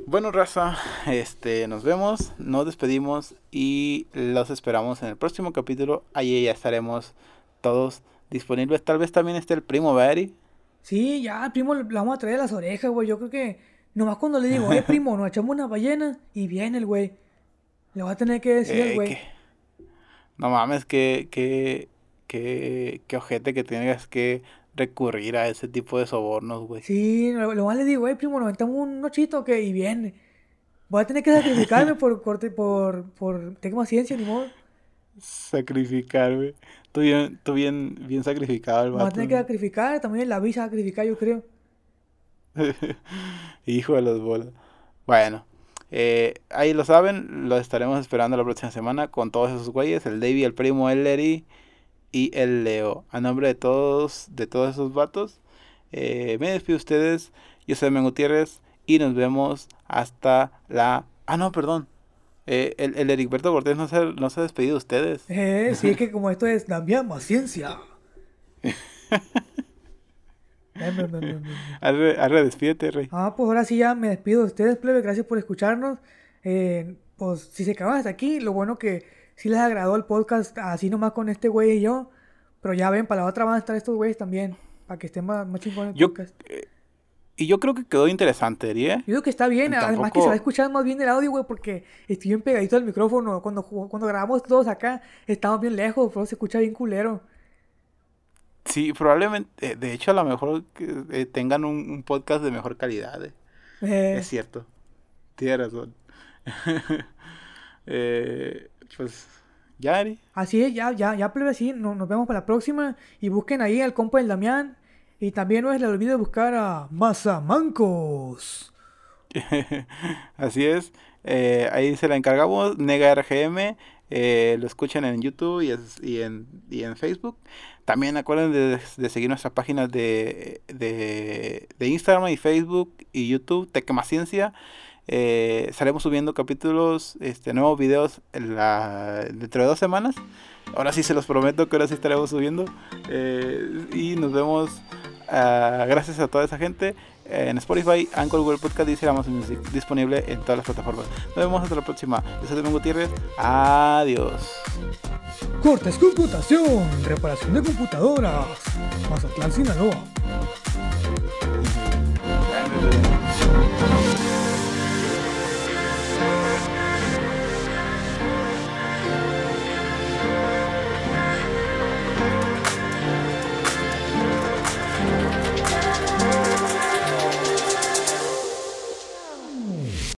Bueno, raza, este, nos vemos, nos despedimos y los esperamos en el próximo capítulo. Ahí ya estaremos todos disponibles. Tal vez también esté el primo, Barry. Sí, ya, el primo le vamos a traer las orejas, güey. Yo creo que nomás cuando le digo, eh, primo, nos echamos una ballena y viene el güey. Le va a tener que decir güey. No mames, que, que, que, que ojete que tengas que recurrir a ese tipo de sobornos, güey. Sí, lo, más le digo, güey, primo, nos metamos un nochito que y viene. Voy a tener que sacrificarme por, por, por, por, tengo más ciencia, ni modo. Sacrificarme. Tú bien, tú bien, bien sacrificado el vato. Voy a tener que sacrificar, también la visa sacrificar, yo creo. Hijo de los bolas. Bueno, eh, ahí lo saben, lo estaremos esperando la próxima semana con todos esos güeyes, el Davey, el primo, el Larry y el Leo. A nombre de todos, de todos esos vatos, eh, me despido de ustedes. Yo soy Men Gutiérrez y nos vemos hasta la... Ah, no, perdón. Eh, el, el Ericberto Cortés no se, no se ha despedido de ustedes. Eh, sí, es que como esto es la más ciencia. arre, arre, despídete, Rey. Ah, pues ahora sí ya me despido de ustedes, plebe. Gracias por escucharnos. Eh, pues si se acaban hasta aquí, lo bueno que si les agradó el podcast así nomás con este güey y yo. Pero ya ven, para la otra van a estar estos güeyes también. Para que estén más, más chingón el podcast. Eh, y yo creo que quedó interesante, ¿eh? Yo creo que está bien. Además que se va a escuchar más bien el audio, güey, porque estoy bien pegadito al micrófono. Cuando, cuando grabamos todos acá, estamos bien lejos, pero se escucha bien culero. Sí, probablemente. Eh, de hecho, a lo mejor eh, tengan un, podcast de mejor calidad. Eh. Es cierto. Tienes razón. eh, pues ya, Así es, ya, ya, ya, plebe, así. Nos, vemos para la próxima. Y busquen ahí al compa del Damián. Y también no les olvide buscar a Mazamancos. así es. Eh, ahí se la encargamos. Nega RGM. Eh, lo escuchan en YouTube y, y, en, y en Facebook. También acuerden de, de seguir nuestras páginas de, de, de, Instagram y Facebook y YouTube, Tecmaciencia. Eh, estaremos subiendo capítulos, este, nuevos videos dentro de dos semanas. Ahora sí se los prometo que ahora sí estaremos subiendo. Eh, y nos vemos. Uh, gracias a toda esa gente en Spotify, Anchor, Google Podcast y Amazon Music, disponible en todas las plataformas. Nos vemos hasta la próxima. Yo soy Domingo Gutiérrez. Adiós. Cortes Computación, reparación de computadoras. Mazatlán, Sinaloa.